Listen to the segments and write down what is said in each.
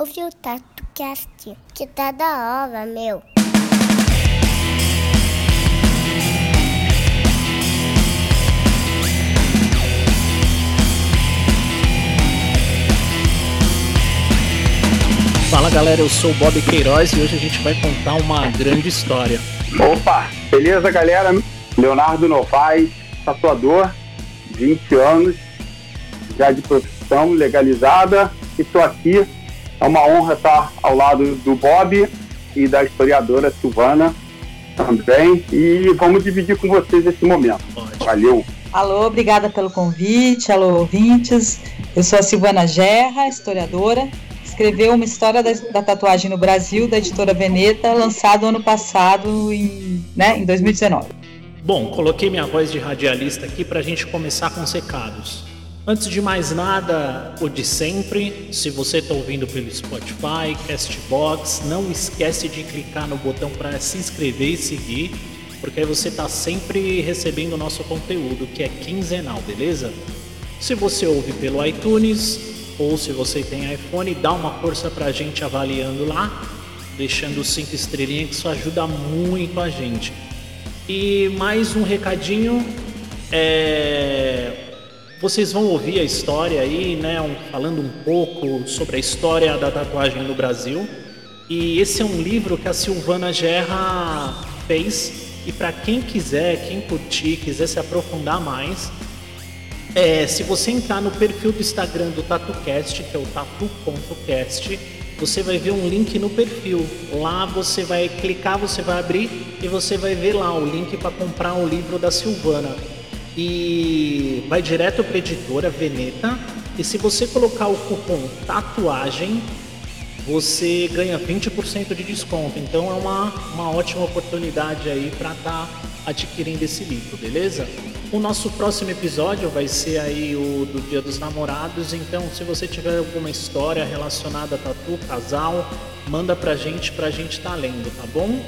ouve o TatuCast, que tá da hora, meu. Fala galera, eu sou o Bob Queiroz e hoje a gente vai contar uma grande história. Opa, beleza galera? Leonardo Novaes, tatuador, 20 anos, já de profissão legalizada, e estou aqui. É uma honra estar ao lado do Bob e da historiadora Silvana também. E vamos dividir com vocês esse momento. Valeu! Alô, obrigada pelo convite. Alô, ouvintes. Eu sou a Silvana Gerra, historiadora escreveu uma história da, da, tatuagem no Brasil, da editora Veneta, lançado ano passado, em, né, em 2019. Bom, coloquei minha voz de radialista aqui para a gente começar com os recados. Antes de mais nada, o de sempre, se você está ouvindo pelo Spotify, Castbox, não esquece de clicar no botão para se inscrever e seguir, porque aí você está sempre recebendo o nosso conteúdo, que é quinzenal, beleza? Se você ouve pelo iTunes, ou se você tem iPhone, dá uma força pra gente avaliando lá, deixando cinco estrelinhas, que isso ajuda muito a gente. E mais um recadinho, é... vocês vão ouvir a história aí, né, falando um pouco sobre a história da tatuagem no Brasil. E esse é um livro que a Silvana Gerra fez. E para quem quiser, quem curtir, quiser se aprofundar mais, é, se você entrar no perfil do Instagram do TatuCast, que é o tatu.cast, você vai ver um link no perfil. Lá você vai clicar, você vai abrir e você vai ver lá o link para comprar o livro da Silvana. E vai direto para a editora Veneta. E se você colocar o cupom tatuagem, você ganha 20% de desconto. Então é uma, uma ótima oportunidade aí para estar tá adquirindo esse livro, beleza? O nosso próximo episódio vai ser aí o do Dia dos Namorados, então se você tiver alguma história relacionada a tatu, casal, manda pra gente, pra gente tá lendo, tá bom?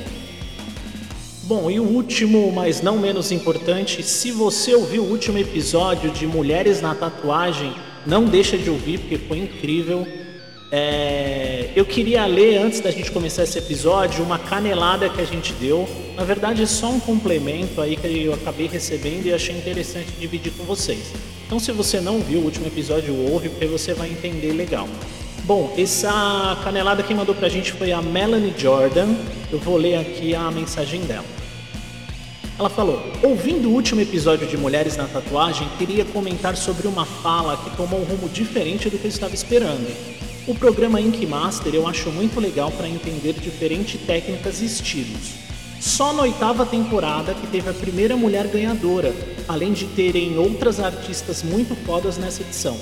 Bom, e o último, mas não menos importante, se você ouviu o último episódio de Mulheres na Tatuagem, não deixa de ouvir porque foi incrível. É, eu queria ler, antes da gente começar esse episódio, uma canelada que a gente deu. Na verdade, é só um complemento aí que eu acabei recebendo e achei interessante dividir com vocês. Então, se você não viu o último episódio, ouve, porque você vai entender legal. Bom, essa canelada que mandou pra gente foi a Melanie Jordan. Eu vou ler aqui a mensagem dela. Ela falou: Ouvindo o último episódio de Mulheres na Tatuagem, queria comentar sobre uma fala que tomou um rumo diferente do que eu estava esperando. O programa Ink Master eu acho muito legal para entender diferentes técnicas e estilos. Só na oitava temporada que teve a primeira mulher ganhadora, além de terem outras artistas muito fodas nessa edição.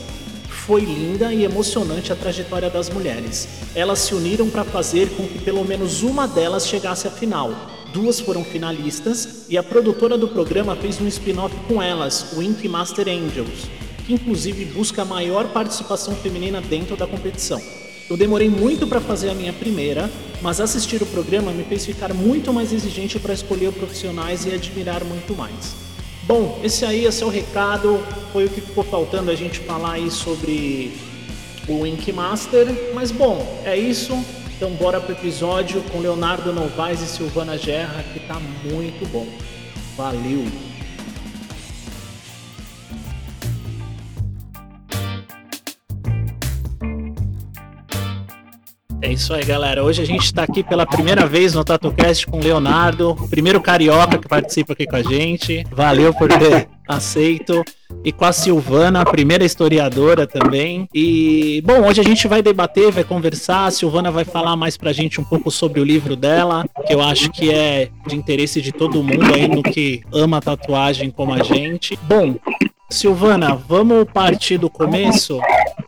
Foi linda e emocionante a trajetória das mulheres. Elas se uniram para fazer com que pelo menos uma delas chegasse à final. Duas foram finalistas e a produtora do programa fez um spin-off com elas, o Ink Master Angels, que inclusive busca a maior participação feminina dentro da competição. Eu demorei muito para fazer a minha primeira, mas assistir o programa me fez ficar muito mais exigente para escolher profissionais e admirar muito mais. Bom, esse aí é seu recado, foi o que ficou faltando a gente falar aí sobre o Ink Master, mas bom, é isso. Então bora pro episódio com Leonardo Novaes e Silvana Gerra, que tá muito bom. Valeu! É isso aí, galera. Hoje a gente está aqui pela primeira vez no TatuCast com o Leonardo, o primeiro carioca que participa aqui com a gente. Valeu por ter aceito. E com a Silvana, a primeira historiadora também. E, bom, hoje a gente vai debater, vai conversar. A Silvana vai falar mais pra gente um pouco sobre o livro dela, que eu acho que é de interesse de todo mundo aí no que ama tatuagem como a gente. Bom, Silvana, vamos partir do começo.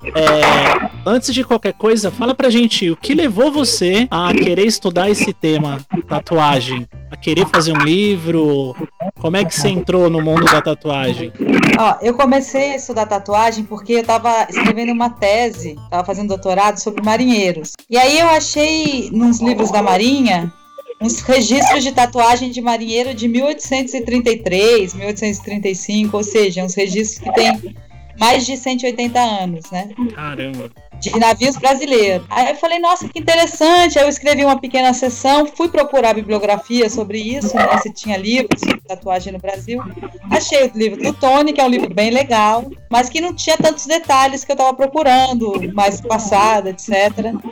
É, antes de qualquer coisa, fala pra gente o que levou você a querer estudar esse tema, tatuagem, a querer fazer um livro. Como é que você entrou no mundo da tatuagem? Ó, eu comecei a estudar tatuagem porque eu tava escrevendo uma tese, tava fazendo doutorado sobre marinheiros. E aí eu achei nos livros da Marinha uns registros de tatuagem de marinheiro de 1833, 1835, ou seja, uns registros que têm mais de 180 anos, né? Caramba. De navios brasileiros. Aí eu falei, nossa, que interessante. Aí eu escrevi uma pequena sessão, fui procurar bibliografia sobre isso, né, se tinha livros sobre tatuagem no Brasil. Achei o livro do Tony, que é um livro bem legal, mas que não tinha tantos detalhes que eu estava procurando, mais passada, etc.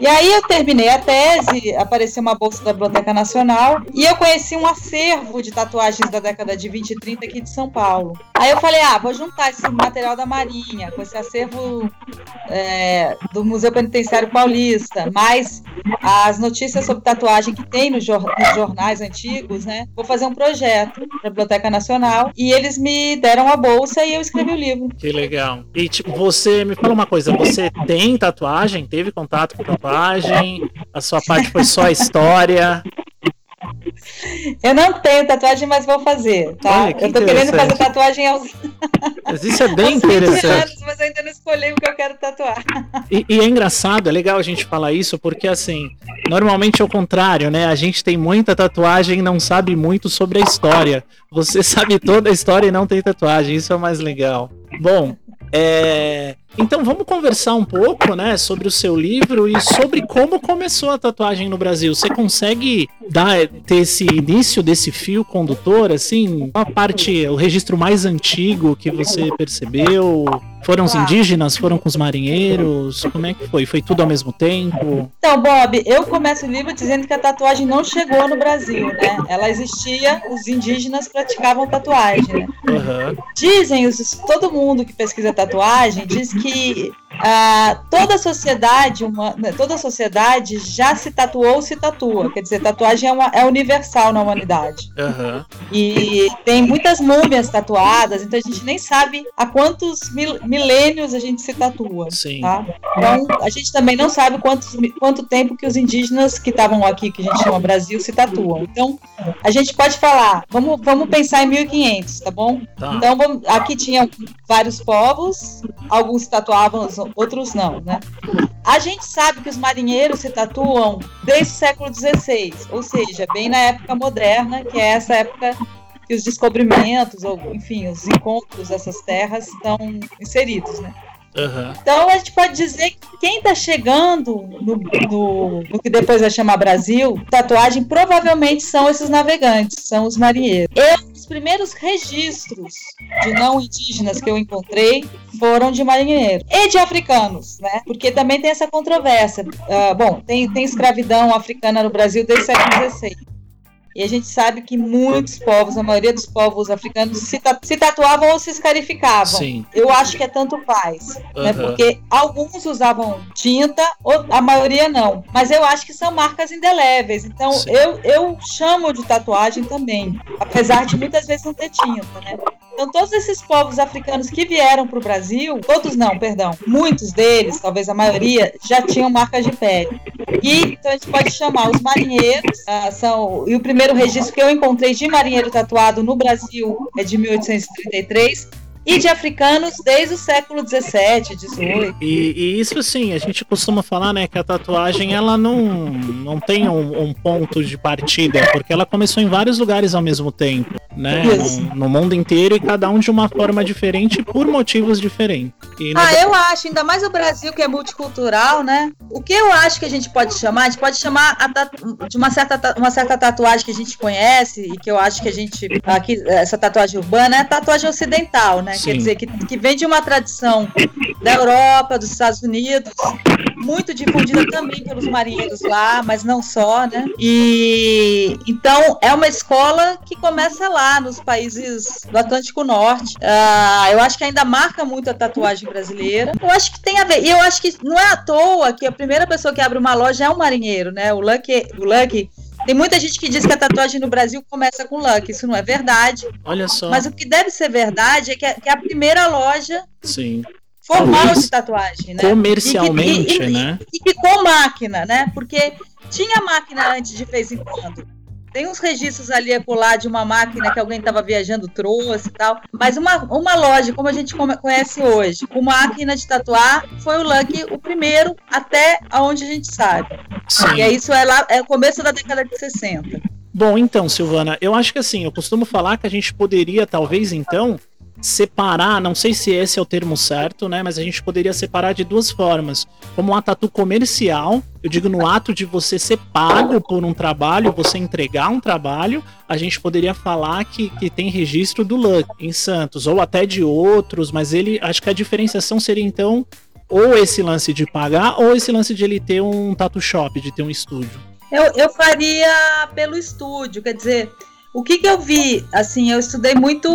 E aí eu terminei a tese, apareceu uma bolsa da Biblioteca Nacional e eu conheci um acervo de tatuagens da década de 20 e 30 aqui de São Paulo. Aí eu falei, ah, vou juntar esse material da Marinha com esse acervo é, do Museu Penitenciário Paulista, mais as notícias sobre tatuagem que tem nos, jornais antigos, né? Vou fazer um projeto para a Biblioteca Nacional e eles me deram a bolsa e eu escrevi o livro. Que legal. E tipo, você me fala uma coisa, você tem tatuagem? Teve contato com tatuagem? A sua parte foi só a história? Eu não tenho tatuagem, mas vou fazer, tá? Olha, eu tô querendo fazer tatuagem aos. Mas isso é bem interessante. Anos, mas ainda não escolhi o que eu quero tatuar. E, e, é engraçado, é legal a gente falar isso, porque assim, normalmente é o contrário, né? A gente tem muita tatuagem e não sabe muito sobre a história. Você sabe toda a história e não tem tatuagem, isso é o mais legal. Bom, é, então vamos conversar um pouco, né, sobre o seu livro e sobre como começou a tatuagem no Brasil. Você consegue dar ter esse início desse fio condutor, assim, a parte, o registro mais antigo que você percebeu? Foram os indígenas? Foram com os marinheiros? Como é que foi? Foi tudo ao mesmo tempo? Então, Bob, eu começo o livro dizendo que a tatuagem não chegou no Brasil, né? Ela existia, os indígenas praticavam tatuagem. Né? Uhum. Dizem, os, todo mundo que pesquisa tatuagem diz que ah, toda a sociedade, uma, né, toda a sociedade já se tatuou ou se tatua. Quer dizer, tatuagem é, uma, é universal na humanidade. Uhum. E tem muitas múmias tatuadas, então a gente nem sabe há quantos mil, milênios a gente se tatua. Sim. Tá? Então, a gente também não sabe quantos, quanto tempo que os indígenas que estavam aqui, que a gente chama Brasil, se tatuam. Então, a gente pode falar, vamos, vamos pensar em 1500, tá bom? Tá. Então, vamos, aqui tinha vários povos, alguns tatuavam, outros não, né? A gente sabe que os marinheiros se tatuam desde o século XVI, ou seja, bem na época moderna, que é essa época que os descobrimentos, ou enfim, os encontros dessas terras estão inseridos, né? Uhum. Então a gente pode dizer que quem está chegando no, no, no, que depois vai chamar Brasil, tatuagem, provavelmente são esses navegantes, são os marinheiros. Eu, os primeiros registros de não indígenas que eu encontrei foram de marinheiros e de africanos, né? Porque também tem essa controvérsia. Uh, bom, tem, tem escravidão africana no Brasil desde o século XVI. E a gente sabe que muitos povos, a maioria dos povos africanos, se, se tatuavam ou se escarificavam. Sim. Eu acho que é tanto faz. Uhum. Né? Porque alguns usavam tinta, ou a maioria não. Mas eu acho que são marcas indeléveis. Então eu, eu chamo de tatuagem também. Apesar de muitas vezes não ter tinta, né? Então, todos esses povos africanos que vieram para o Brasil, todos não, perdão, muitos deles, talvez a maioria, já tinham marcas de pele. E então a gente pode chamar os marinheiros, uh, são, e o primeiro registro que eu encontrei de marinheiro tatuado no Brasil é de 1833 e de africanos desde o século 17, 18. E, e, isso sim, a gente costuma falar, né, que a tatuagem ela não, não tem um, um, ponto de partida, porque ela começou em vários lugares ao mesmo tempo, né, no, no, mundo inteiro e cada um de uma forma diferente por motivos diferentes. E ah, eu acho, ainda mais o Brasil que é multicultural, né? O que eu acho que a gente pode chamar, a gente pode chamar de uma certa, uma certa tatuagem que a gente conhece e que eu acho que a gente aqui essa tatuagem urbana é a tatuagem ocidental, né? Quer dizer, que, que vem de uma tradição da Europa, dos Estados Unidos, muito difundida também pelos marinheiros lá, mas não só, né? E então é uma escola que começa lá nos países do Atlântico Norte. Uh, eu acho que ainda marca muito a tatuagem brasileira. Eu acho que tem a ver. E eu acho que não é à toa que a primeira pessoa que abre uma loja é um marinheiro, né? O Lucky, o Lucky tem muita gente que diz que a tatuagem no Brasil começa com Lucky. Isso não é verdade. Olha só. Mas o que deve ser verdade é que é, que é a primeira loja Sim. formal de tatuagem, né? Comercialmente, e que, e, né? E, e, e com máquina, né? Porque tinha máquina antes de vez em quando. Tem uns registros ali acolá de uma máquina que alguém estava viajando, trouxe e tal. Mas uma, uma loja, como a gente conhece hoje, com máquina de tatuar, foi o Lucky o primeiro até aonde a gente sabe. Sim. E é isso é lá, é o começo da década de 60. Bom, então, Silvana, eu acho que assim, eu costumo falar que a gente poderia, talvez, então, separar, não sei se esse é o termo certo, né? Mas a gente poderia separar de duas formas. Como uma tatu comercial, eu digo no ato de você ser pago por um trabalho, você entregar um trabalho, a gente poderia falar que, que tem registro do Luck em Santos, ou até de outros, mas ele acho que a diferenciação seria então ou esse lance de pagar, ou esse lance de ele ter um tatu shop, de ter um estúdio. Eu, eu faria pelo estúdio, quer dizer, o que, que eu vi? Assim, eu estudei muito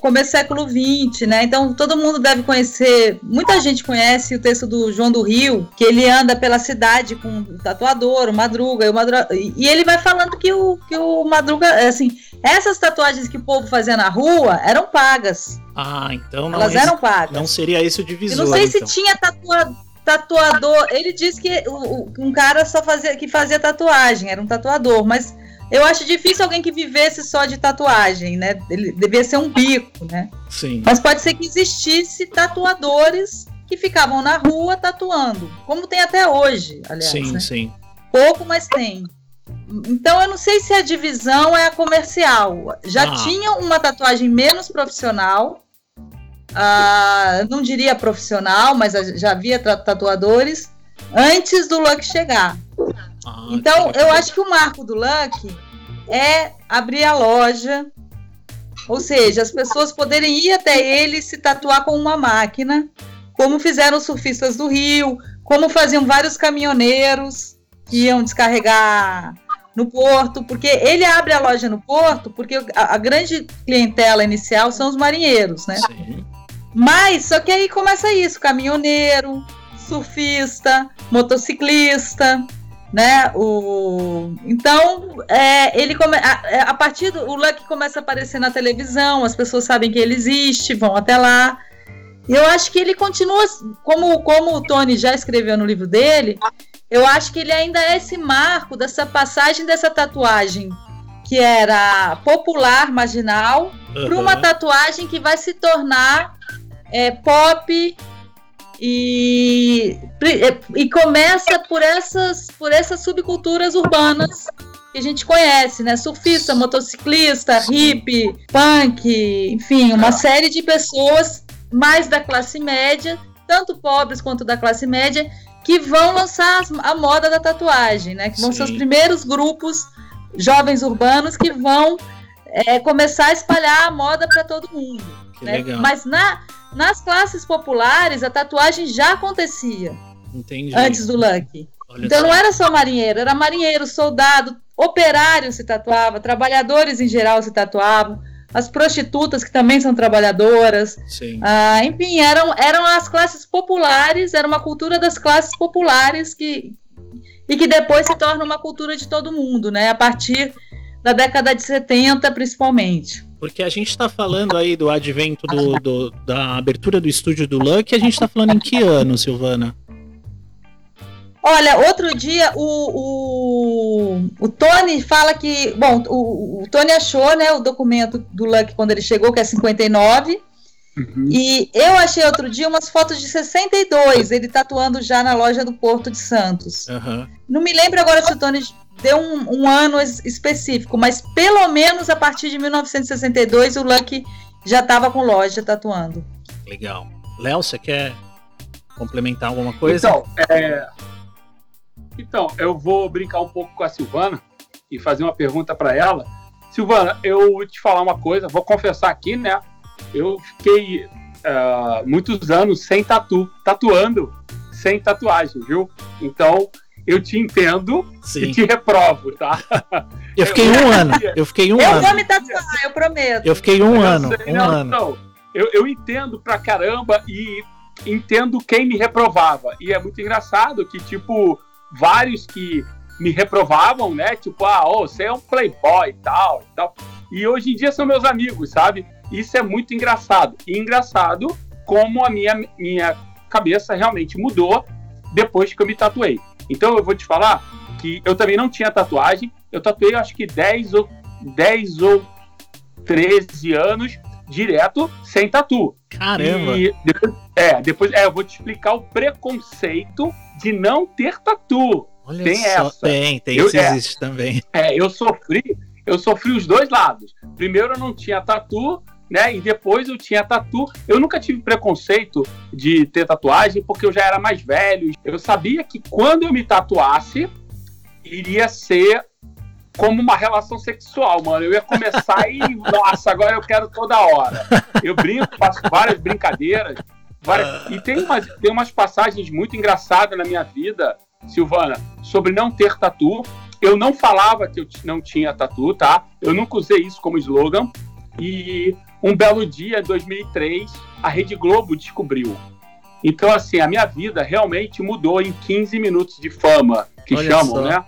começo do século XX, né? Então todo mundo deve conhecer, muita gente conhece o texto do João do Rio, que ele anda pela cidade com o tatuador, o Madruga, e, o Madruga, e ele vai falando que o, que o Madruga, assim, essas tatuagens que o povo fazia na rua eram pagas. Ah, então não Elas é eram pagas. Não seria esse o Eu divisor. não sei então. se tinha tatua- tatuador. Ele disse que um cara só fazia que fazia tatuagem, era um tatuador, mas eu acho difícil alguém que vivesse só de tatuagem, né? Ele devia ser um bico, né? Sim. Mas pode ser que existisse tatuadores que ficavam na rua tatuando, como tem até hoje, aliás. Sim, né? sim. Pouco, mas tem. Então eu não sei se a divisão é a comercial. Já Ah. tinha uma tatuagem menos profissional. ah, não diria profissional, mas já havia tatuadores antes do Luck chegar. Ah, Então eu acho que o marco do Luck é abrir a loja. Ou seja, as pessoas poderem ir até ele e se tatuar com uma máquina, como fizeram os surfistas do Rio, como faziam vários caminhoneiros que iam descarregar no porto, porque ele abre a loja no porto, porque a, a grande clientela inicial são os marinheiros, né? Sim. Mas só que aí começa isso: caminhoneiro, surfista, motociclista, né? O... Então, é, ele come... a, é, a partir do o Luck começa a aparecer na televisão, as pessoas sabem que ele existe, vão até lá. E eu acho que ele continua, como, como o Tony já escreveu no livro dele, eu acho que ele ainda é esse marco dessa passagem dessa tatuagem que era popular, marginal, para uma tatuagem que vai se tornar é, pop e, e começa por essas, por essas subculturas urbanas que a gente conhece, né? Surfista, motociclista, hippie, punk, enfim, uma série de pessoas mais da classe média, tanto pobres quanto da classe média, que vão lançar a moda da tatuagem, né? Que vão ser os Sim. primeiros grupos jovens urbanos que vão é, começar a espalhar a moda para todo mundo. Né? legal. Mas na, nas classes populares, a tatuagem já acontecia Entendi. antes do Lucky. Olha Então só. não era só marinheiro, era marinheiro, soldado, operário se tatuava, trabalhadores em geral se tatuavam, as prostitutas que também são trabalhadoras, Sim. ah, enfim, eram, eram as classes populares, era uma cultura das classes populares que e que depois se torna uma cultura de todo mundo, né? A partir da década de 70, principalmente. Porque a gente está falando aí do advento do, do- da abertura do estúdio do Luck, a gente está falando em que ano, Silvana? Olha, outro dia o, o, o Tony fala que. Bom, o, o Tony achou né, o documento do Luck quando ele chegou, que é 59. Uhum. E eu achei outro dia umas fotos de 62, ele tatuando já na loja do Porto de Santos. Aham. Não me lembro agora se o Tony deu um, um ano es- específico, mas pelo menos a partir de 1962 o Luck já estava com loja tatuando. Legal. Léo, você quer complementar alguma coisa? Então, é... então, eu vou brincar um pouco com a Silvana e fazer uma pergunta para ela. Silvana, eu vou te falar uma coisa, vou confessar aqui, né? Eu fiquei ah, muitos anos sem tatu, tatuando sem tatuagem, viu? Então, eu te entendo e Sim. te reprovo, tá? Eu fiquei um ano. Eu fiquei um eu ano. vou me tatuar, eu prometo. Eu fiquei um Eu ano. sei, Um não, ano. não. Eu, eu entendo pra caramba e entendo quem me reprovava. E é muito engraçado que, tipo, vários que me reprovavam, né? Tipo, ah, ô, você é um playboy e tal, e tal. E hoje em dia são meus amigos, sabe? Isso é muito engraçado. E engraçado como a minha, minha cabeça realmente mudou depois que eu me tatuei. Então eu vou te falar que eu também não tinha tatuagem. Eu tatuei acho que 10 ou 10 ou 13 anos direto sem tatu. Caramba. E depois, é, depois é, eu vou te explicar o preconceito de não ter tatu. Olha tem só. essa. Tem, tem. Eu- isso é. existe também. É, eu sofri, eu sofri os dois lados. Primeiro eu não tinha tatu, né? E depois eu tinha tatu. Eu nunca tive preconceito de ter tatuagem porque eu já era mais velho. Eu sabia que quando eu me tatuasse, iria ser como uma relação sexual, mano. Eu ia começar e, nossa, agora eu quero toda hora. Eu brinco, faço várias brincadeiras. Várias... E tem umas, tem umas passagens muito engraçadas na minha vida, Silvana, sobre não ter tatu. Eu não falava que eu não tinha tatu, tá? Eu nunca usei isso como slogan. E um belo dia, em 2003, a Rede Globo descobriu. Então, assim, a minha vida realmente mudou em 15 minutos de fama, que Olha chamam, só. né?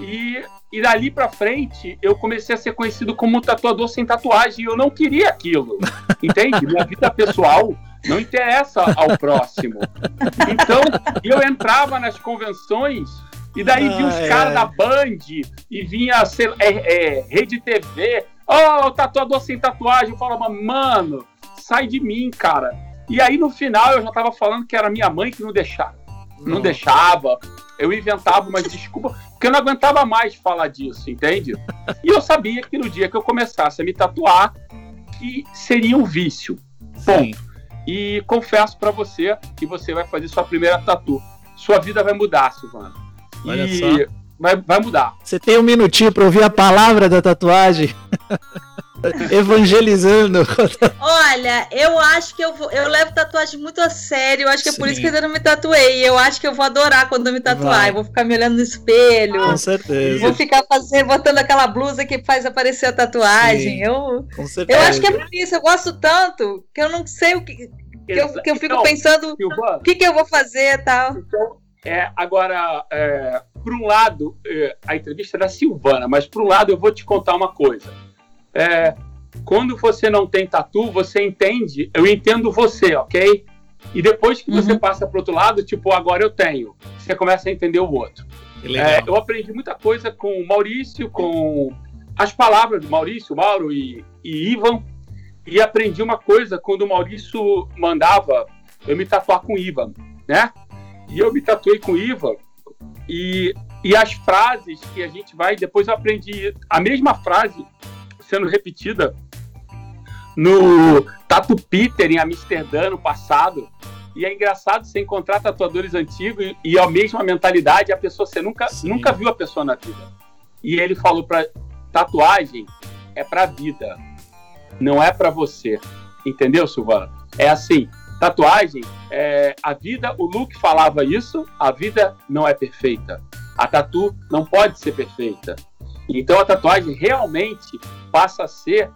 E, e dali pra frente, eu comecei a ser conhecido como um tatuador sem tatuagem. E eu não queria aquilo. Entende? Minha vida pessoal não interessa ao próximo. Então, eu entrava nas convenções e daí vi os Ai, caras da Band e vinha sei é, é, Rede TV. Oh, tatuador sem tatuagem. Eu falava, mano, sai de mim, cara. E aí no final eu já tava falando que era minha mãe que não deixava. Não Nossa. deixava. Eu inventava umas desculpas, porque eu não aguentava mais falar disso, entende? E eu sabia que no dia que eu começasse a me tatuar, que seria um vício. Sim. E confesso pra você que você vai fazer sua primeira tatu. Sua vida vai mudar, Silvana. Olha e só. Vai, vai mudar. Você tem um minutinho pra ouvir a palavra da tatuagem? Evangelizando. Olha, eu acho que eu vou. Eu levo tatuagem muito a sério. Eu acho que é por isso que eu ainda não me tatuei. Eu acho que eu vou adorar quando eu me tatuar. Vai. Eu vou ficar me olhando no espelho. Com certeza. Vou ficar fazendo, botando aquela blusa que faz aparecer a tatuagem. Sim. Eu, Com certeza. eu acho que é por isso. Eu gosto tanto que eu não sei o que. Que eu, que eu fico Então, pensando Silvana, o que, que eu vou fazer e tal. Então, é, agora, é, por um lado, é, a entrevista é da Silvana, mas por um lado eu vou te contar uma coisa. É, quando você não tem tatu, você entende, eu entendo você, ok? E depois que você Uhum. passa para outro lado, tipo, agora eu tenho, você começa a entender o outro. É, eu aprendi muita coisa com o Maurício, com as palavras do Maurício, Mauro e, e Ivan. E aprendi uma coisa quando o Maurício mandava eu me tatuar com o Ivan, né? E eu me tatuei com o Ivan. E, e as frases que a gente vai. Depois eu aprendi a mesma frase sendo repetida no Tatu Peter em Amsterdã no passado. E é engraçado você encontrar tatuadores antigos e, e a mesma mentalidade, a pessoa você nunca, Sim. nunca viu a pessoa na vida. E ele falou para tatuagem é pra vida, não é pra você. Entendeu, Silvana? É assim, tatuagem é a vida, o Luke falava isso, a vida não é perfeita. A tatu não pode ser perfeita. Então a tatuagem realmente passa a ser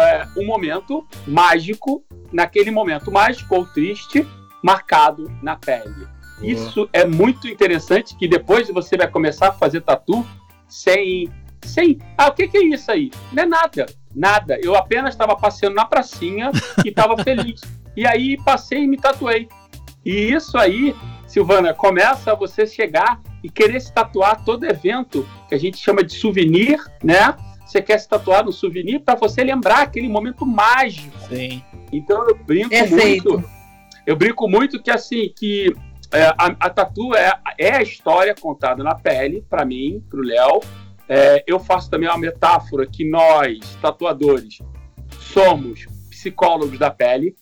é, um momento mágico, naquele momento mágico ou triste, marcado na pele. Isso é muito interessante, que depois você vai começar a fazer tatu sem. sem ah, o que, que é isso aí? Não é nada. Nada. Eu apenas estava passeando na pracinha e estava feliz. E aí passei e me tatuei. E isso aí, Silvana, começa a você chegar e querer se tatuar todo evento que a gente chama de souvenir, né? Você quer se tatuar no souvenir para você lembrar aquele momento mágico. Sim. Então eu brinco Perfeito. muito. Eu brinco muito que assim que é, a, a tatu é, é a história contada na pele para mim, para o Léo. É, eu faço também uma metáfora que nós tatuadores somos psicólogos da pele,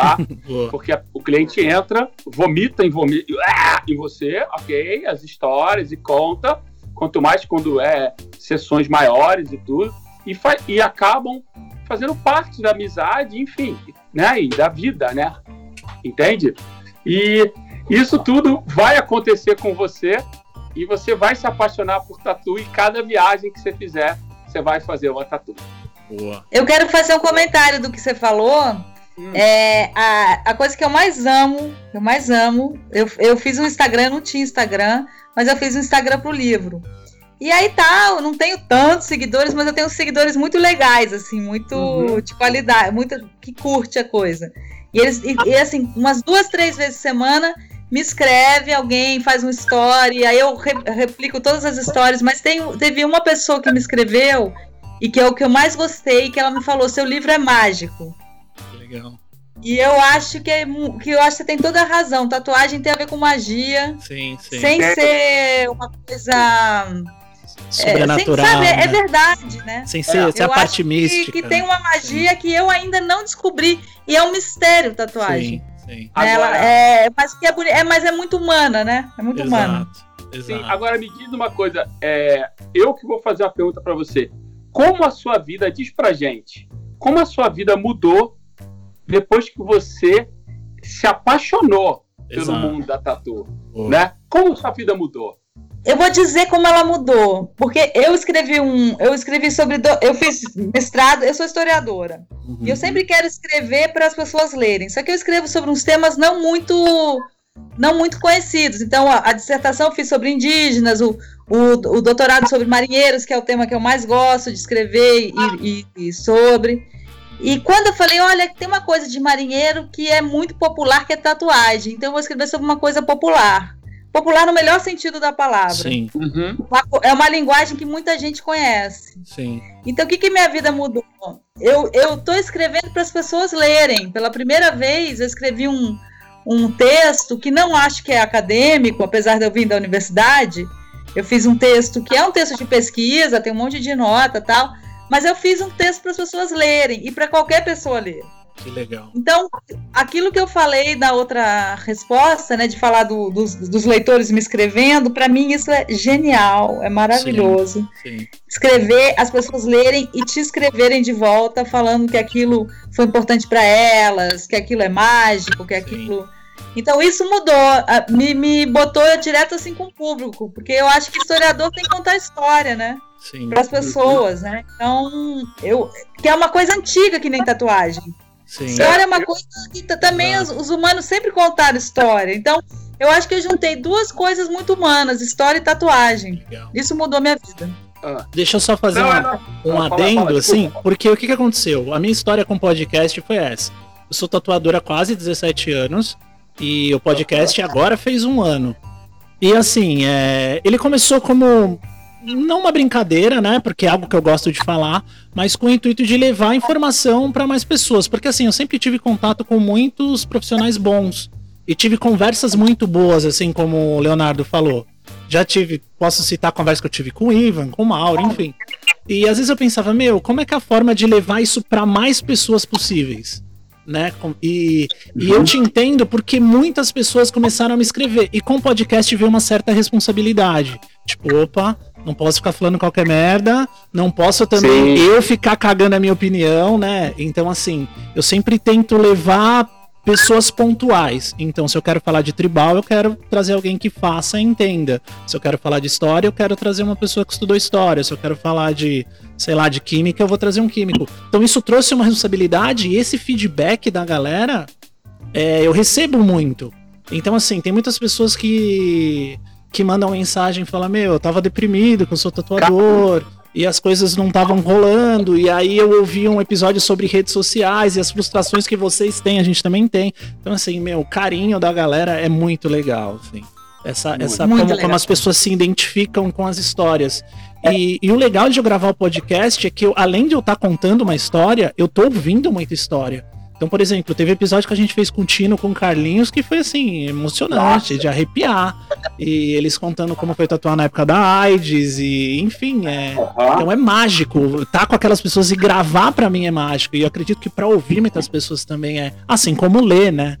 tá? Boa. Porque a- o cliente entra, vomita em, vomi ah, em você, ok, as histórias e conta. Quanto mais quando é sessões maiores e tudo, e, fa- e acabam fazendo parte da amizade, enfim, né? E da vida, né? Entende? E isso tudo vai acontecer com você e você vai se apaixonar por tatu e cada viagem que você fizer, você vai fazer uma tatu. Boa. Eu quero fazer um comentário do que você falou. Hum. É, a, a coisa que eu mais amo, eu mais amo, eu, eu fiz um Instagram, eu não tinha Instagram, mas eu fiz um Instagram pro livro. E aí tá, eu não tenho tantos seguidores, mas eu tenho seguidores muito legais, assim, muito Uhum. de qualidade, muito que curte a coisa. E eles, e, e, assim, umas duas, três vezes por semana me escreve alguém, faz uma história, aí eu re- replico todas as histórias, mas tem, teve uma pessoa que me escreveu e que é o que eu mais gostei, que ela me falou, seu livro é mágico. Legal. E eu acho que, é que eu acho que você tem toda a razão. Tatuagem tem a ver com magia, Sim, sim. sem É. ser uma coisa sobrenatural. sem saber, é né? verdade, né? Sem ser, É. ser a parte acho mística. que, que tem uma magia que eu ainda não descobri. E é um mistério tatuagem. Sim, sim. Né? Ela Agora- é, mas, que é, boni- é, mas é muito humana, né? É muito humana. Exato. Sim, Exato. agora me diz uma coisa. É, eu que vou fazer uma pergunta pra você. Como a sua vida, diz pra gente, como a sua vida mudou depois que você se apaixonou pelo Exato. mundo da tatu, né? Como sua vida mudou? Eu vou dizer como ela mudou, porque eu escrevi um, eu escrevi sobre, do- eu fiz mestrado, eu sou historiadora. Uhum. E eu sempre quero escrever para as pessoas lerem. Só que eu escrevo sobre uns temas não muito não muito conhecidos. Então, a, a dissertação eu fiz sobre indígenas, o, o, o doutorado sobre marinheiros, que é o tema que eu mais gosto de escrever e, e- e sobre. E quando eu falei, olha, tem uma coisa de marinheiro que é muito popular, que é tatuagem. Então, eu vou escrever sobre uma coisa popular. Popular no melhor sentido da palavra. Sim, Uma co- É uma linguagem que muita gente conhece. sim. Então, o que, que minha vida mudou? Eu estou escrevendo para as pessoas lerem. Pela primeira vez, eu escrevi um, um texto que não acho que é acadêmico, apesar de eu vir da universidade. Eu fiz um texto que é um texto de pesquisa, tem um monte de nota tal, mas eu fiz um texto para as pessoas lerem e para qualquer pessoa ler. Que legal. Então, aquilo que eu falei da outra resposta, né, de falar do- dos, dos leitores me escrevendo, para mim isso é genial, é maravilhoso Sim. escrever, as pessoas lerem e te escreverem de volta, falando que aquilo foi importante para elas, que aquilo é mágico, que aquilo. Então isso mudou, a- me, me botou direto assim com o público, porque eu acho que historiador tem que contar história, né? Sim. Para as pessoas, né? Então, eu. Que é uma coisa antiga que nem tatuagem. Sim. História é uma coisa que também os, os humanos sempre contaram história. Então, eu acho que eu juntei duas coisas muito humanas, história e tatuagem. Legal. Isso mudou minha vida. Deixa eu só fazer Não, uma- é, não. um Não, fala, adendo, fala, assim, desculpa. porque o que, que aconteceu? A minha história com podcast foi essa. Eu sou tatuadora há quase 17 anos e o podcast agora fez um ano. E assim, é, ele começou como não uma brincadeira, né? Porque é algo que eu gosto de falar, mas com o intuito de levar informação para mais pessoas. Porque assim, eu sempre tive contato com muitos profissionais bons e tive conversas muito boas, assim como o Leonardo falou. Já tive, posso citar a conversa que eu tive com o Ivan, com o Mauro, enfim. E às vezes eu pensava, meu, como é que é a forma de levar isso para mais pessoas possíveis? Né? E, e eu te entendo porque muitas pessoas começaram a me escrever. E com o podcast veio uma certa responsabilidade. Tipo, opa, não posso ficar falando qualquer merda, não posso também Sim. eu ficar cagando a minha opinião, né? Então, assim, eu sempre tento levar pessoas pontuais. Então, se eu quero falar de tribal, eu quero trazer alguém que faça e entenda. Se eu quero falar de história, eu quero trazer uma pessoa que estudou história. Se eu quero falar de, sei lá, de química, eu vou trazer um químico. Então, isso trouxe uma responsabilidade e esse feedback da galera é, eu recebo muito. Então, assim, tem muitas pessoas que, que mandam mensagem e falam: Meu, eu tava deprimido, que eu sou tatuador. E as coisas não estavam rolando, e aí eu ouvi um episódio sobre redes sociais e as frustrações que vocês têm, a gente também tem. Então, assim, meu, o carinho da galera é muito legal, assim. Essa, Muito. essa Muito como, legal. como as pessoas se identificam com as histórias. E, e o legal de eu gravar o podcast é que eu, além de eu estar contando uma história, eu tô ouvindo muita história. Então, por exemplo, teve episódio que a gente fez com o Tino, com o Carlinhos, que foi assim, emocionante, Nossa. de arrepiar. E eles contando como foi tatuar na época da AIDS, e enfim, é. Aham. Então é mágico. Tá com aquelas pessoas e gravar pra mim é mágico. E eu acredito que pra ouvir muitas pessoas também é. Assim como ler, né?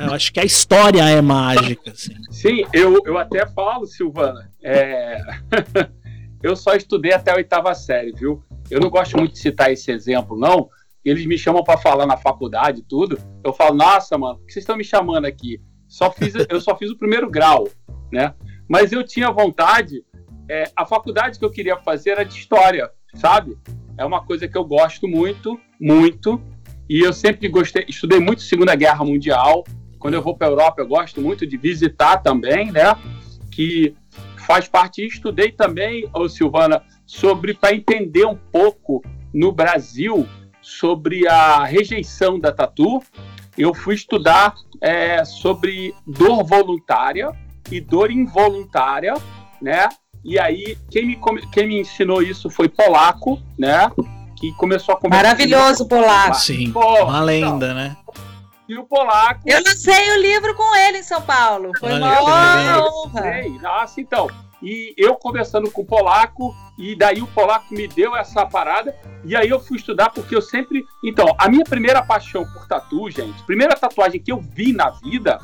Eu acho que a história é mágica, assim. Sim, eu, eu até falo, Silvana. é, eu só estudei até a oitava série, viu? Eu não gosto muito de citar esse exemplo, não. Eles me chamam para falar na faculdade tudo. Eu falo, nossa, mano, por que vocês estão me chamando aqui? Só fiz, eu só fiz o primeiro grau, né? Mas eu tinha vontade. é, a faculdade que eu queria fazer era de história, sabe? É uma coisa que eu gosto muito, muito. E eu sempre gostei, estudei muito Segunda Guerra Mundial. Quando eu vou para a Europa, eu gosto muito de visitar também, né? Que faz parte. Estudei também, ô Silvana, sobre para entender um pouco no Brasil sobre a rejeição da tatu. Eu fui estudar é, sobre dor voluntária e dor involuntária, né? E aí, quem me, quem me ensinou isso foi polaco, né? Que começou a conversar. Maravilhoso, Polaco. Sim. Pô, Uma lenda, né? E o polaco. Eu lancei o livro com ele em São Paulo. Foi Olha uma honra. Nossa, então. E eu conversando com o polaco, e daí o polaco me deu essa parada, e aí eu fui estudar porque eu sempre. Então, a minha primeira paixão por tatu, gente, primeira tatuagem que eu vi na vida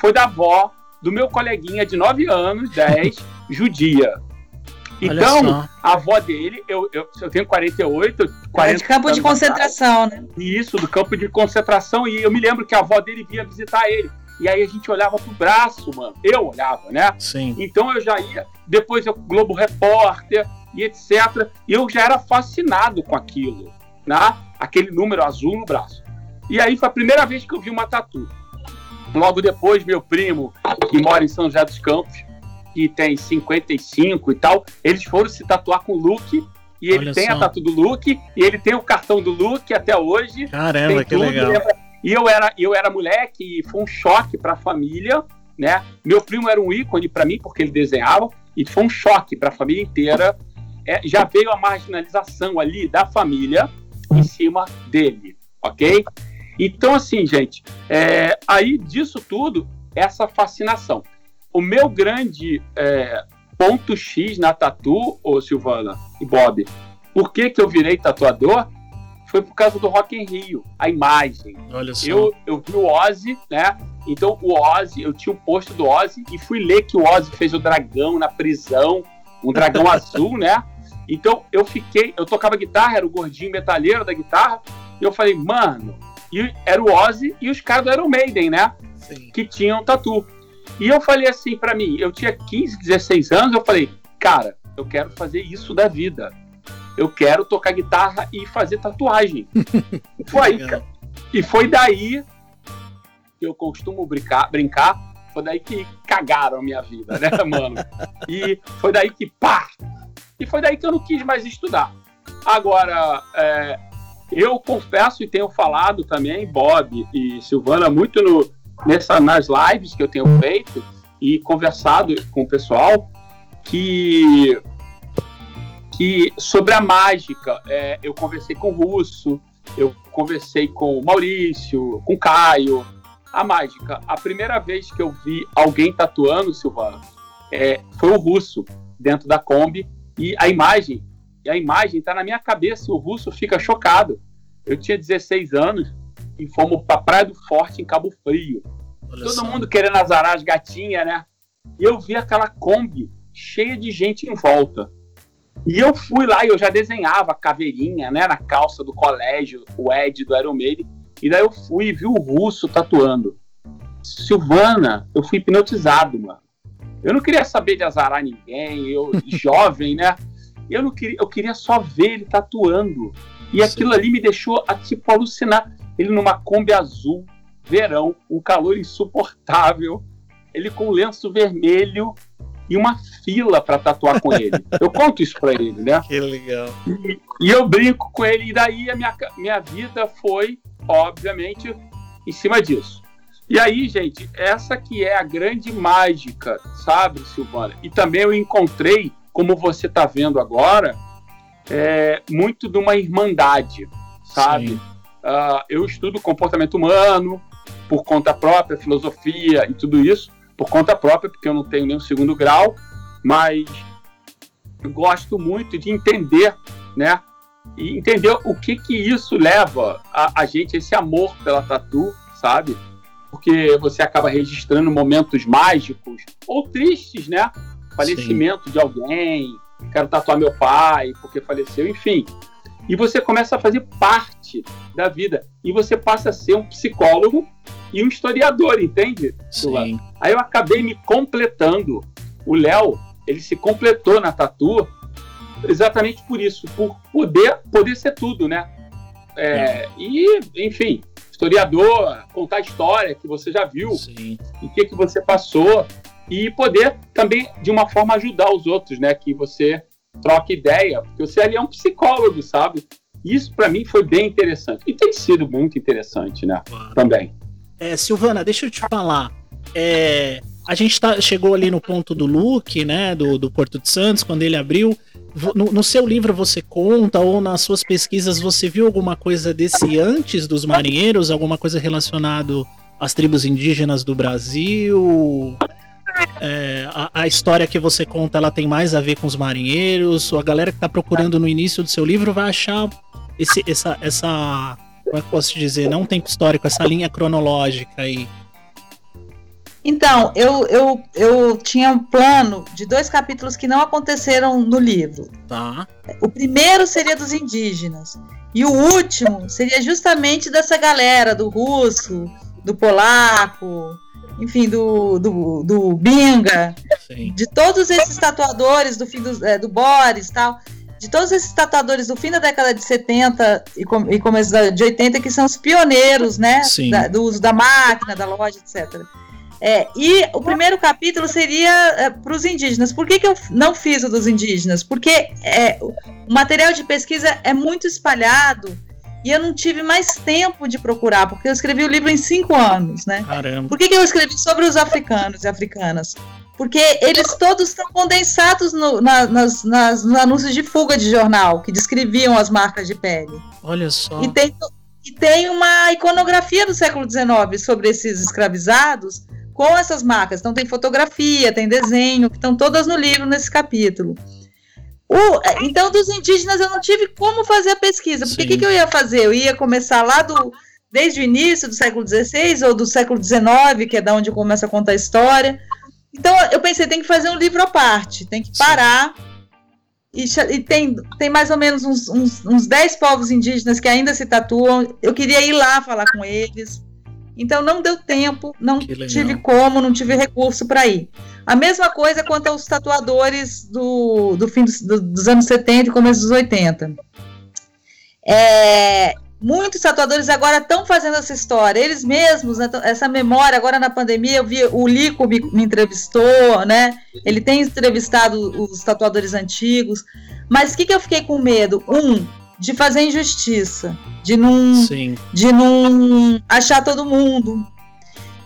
foi da avó do meu coleguinha de 9 anos, 10, judia. Então, a avó dele, eu, eu, eu tenho 48, 40 é de campo de concentração, né? Isso, do campo de concentração, e eu me lembro que a avó dele vinha visitar ele. E aí a gente olhava pro braço, mano. Eu olhava, né? Sim. Então eu já ia, depois eu Globo Repórter e etc. E eu já era fascinado com aquilo, né? Aquele número azul no braço. E aí foi a primeira vez que eu vi uma tatu. Logo depois, meu primo, que mora em São José dos Campos, que tem 55 e tal, eles foram se tatuar com o Luke. E ele Olha tem só. a tatu do Luke, e ele tem o cartão do Luke até hoje. Caramba, que legal. lembra? E eu era, eu era moleque e foi um choque para a família, né? Meu primo era um ícone para mim porque ele desenhava e foi um choque para a família inteira. É, já veio a marginalização ali da família em cima dele, ok? Então assim, gente, é, aí disso tudo essa fascinação. O meu grande é, ponto X na tatu, ô Silvana e Bob, por que que eu virei tatuador? Foi por causa do Rock in Rio, a imagem. Olha só. Eu, eu vi o Ozzy, né? Então o Ozzy, eu tinha o posto do Ozzy e fui ler que o Ozzy fez o dragão na prisão, um dragão azul, né? Então eu fiquei, eu tocava guitarra, era o gordinho metalheiro da guitarra, e eu falei, mano, e era o Ozzy e os caras do Iron Maiden, né? Sim. que tinham tatu. E eu falei assim pra mim, eu tinha 15, 16 anos, eu falei, cara, eu quero fazer isso da vida. Eu quero tocar guitarra e fazer tatuagem. foi cara. E foi daí que eu costumo brincar, brincar, foi daí que cagaram a minha vida, né, mano? E foi daí que pá! E foi daí que eu não quis mais estudar. Agora, é, eu confesso e tenho falado também, Bob e Silvana, muito no, nessa, nas lives que eu tenho feito e conversado com o pessoal, que, que sobre a mágica, é, eu conversei com o Russo, eu conversei com o Maurício, com o Caio. A mágica, a primeira vez que eu vi alguém tatuando, Silvana, é, foi o Russo, dentro da Kombi, e a imagem, e a imagem tá na minha cabeça, e o Russo fica chocado. Eu tinha 16 anos e fomos pra Praia do Forte, em Cabo Frio. Olha Todo só. mundo querendo azarar as gatinhas, né? E eu vi aquela Kombi cheia de gente em volta. E eu fui lá e eu já desenhava a caveirinha, né? Na calça do colégio, o Ed do Iron Maiden. E daí eu fui e vi o russo tatuando. Silvana, eu fui hipnotizado, mano. Eu não queria saber de azarar ninguém, eu jovem, né? Eu não queria, eu queria só ver ele tatuando. E Sim. aquilo ali me deixou a, tipo alucinar. Ele numa Kombi azul, verão, um calor insuportável, ele com lenço vermelho e uma fila para tatuar com ele. Eu conto isso para ele, né? Que legal. E eu brinco com ele, e daí a minha, minha vida foi, obviamente, em cima disso. E aí, gente, essa que é a grande mágica, sabe, Silvana? E também eu encontrei, como você está vendo agora, é, muito de uma irmandade, sabe? Ah, eu estudo comportamento humano por conta própria, filosofia e tudo isso, por conta própria, porque eu não tenho nenhum segundo grau, mas gosto muito de entender, né? E entender o que que isso leva a, a gente, esse amor pela tatu, sabe? Porque você acaba registrando momentos mágicos ou tristes, né? Falecimento de alguém, quero tatuar meu pai porque faleceu, enfim. E você começa a fazer parte da vida. E você passa a ser um psicólogo e um historiador, entende? Sim. Aí eu acabei me completando. O Léo, ele se completou na tatu exatamente por isso, por poder, poder ser tudo, né? É, e, enfim, historiador, contar a história que você já viu, Sim. o que, que você passou, e poder também, de uma forma, ajudar os outros, né? Que você troca ideia, porque você ali é um psicólogo, sabe? Isso para mim foi bem interessante. E tem sido muito interessante, né? Claro. Também. É, Silvana, deixa eu te falar. É, a gente tá, chegou ali no ponto do Luke, né? Do, do Porto de Santos, quando ele abriu. No, no seu livro você conta, ou nas suas pesquisas, você viu alguma coisa desse antes dos marinheiros? Alguma coisa relacionada às tribos indígenas do Brasil? é, a, a, história que você conta ela tem mais a ver com os marinheiros? A galera que está procurando no início do seu livro vai achar esse, essa, essa. Como é que posso dizer? Não um tempo histórico, essa linha cronológica aí. Então, eu, eu, eu tinha um plano de dois capítulos que não aconteceram no livro. Tá. O primeiro seria dos indígenas. E o último seria justamente dessa galera, do russo, do polaco, enfim, do, do, do Binga, Sim. de todos esses tatuadores do fim do, é, do Boris tal, de todos esses tatuadores do fim da década de 70 e, com, e começo de 80 que são os pioneiros, né, da, do uso da máquina, da loja, etc. É, e o primeiro capítulo seria é, para os indígenas. Por que, que eu não fiz o dos indígenas? Porque é, o material de pesquisa é muito espalhado e eu não tive mais tempo de procurar, porque eu escrevi o livro em cinco anos, né? Caramba. Por que, que eu escrevi sobre os africanos e africanas? Porque eles todos estão condensados no, na, nas, nas, nos anúncios de fuga de jornal, que descreviam as marcas de pele. Olha só. E tem, e tem uma iconografia do século XIX sobre esses escravizados com essas marcas. Então tem fotografia, tem desenho, que estão todas no livro nesse capítulo. O, então, dos indígenas eu não tive como fazer a pesquisa. Porque o que, que, eu ia fazer? Eu ia começar lá do desde o início do século XVI ou do século XIX, que é da onde começa a contar a história. Então eu pensei, tem que fazer um livro à parte, tem que parar. E, e, tem, tem mais ou menos uns, uns, uns 10 povos indígenas que ainda se tatuam. Eu queria ir lá falar com eles, então não deu tempo, não tive como, não tive recurso para ir. A mesma coisa quanto aos tatuadores do, do fim dos, do, dos anos 70 e começo dos 80. É, muitos tatuadores agora estão fazendo essa história, eles mesmos, né, essa memória, agora na pandemia, eu vi o Lico me, me entrevistou, né? Ele tem entrevistado os tatuadores antigos. Mas o que, que eu fiquei com medo? Um, de fazer injustiça, de não, Sim. de não achar todo mundo.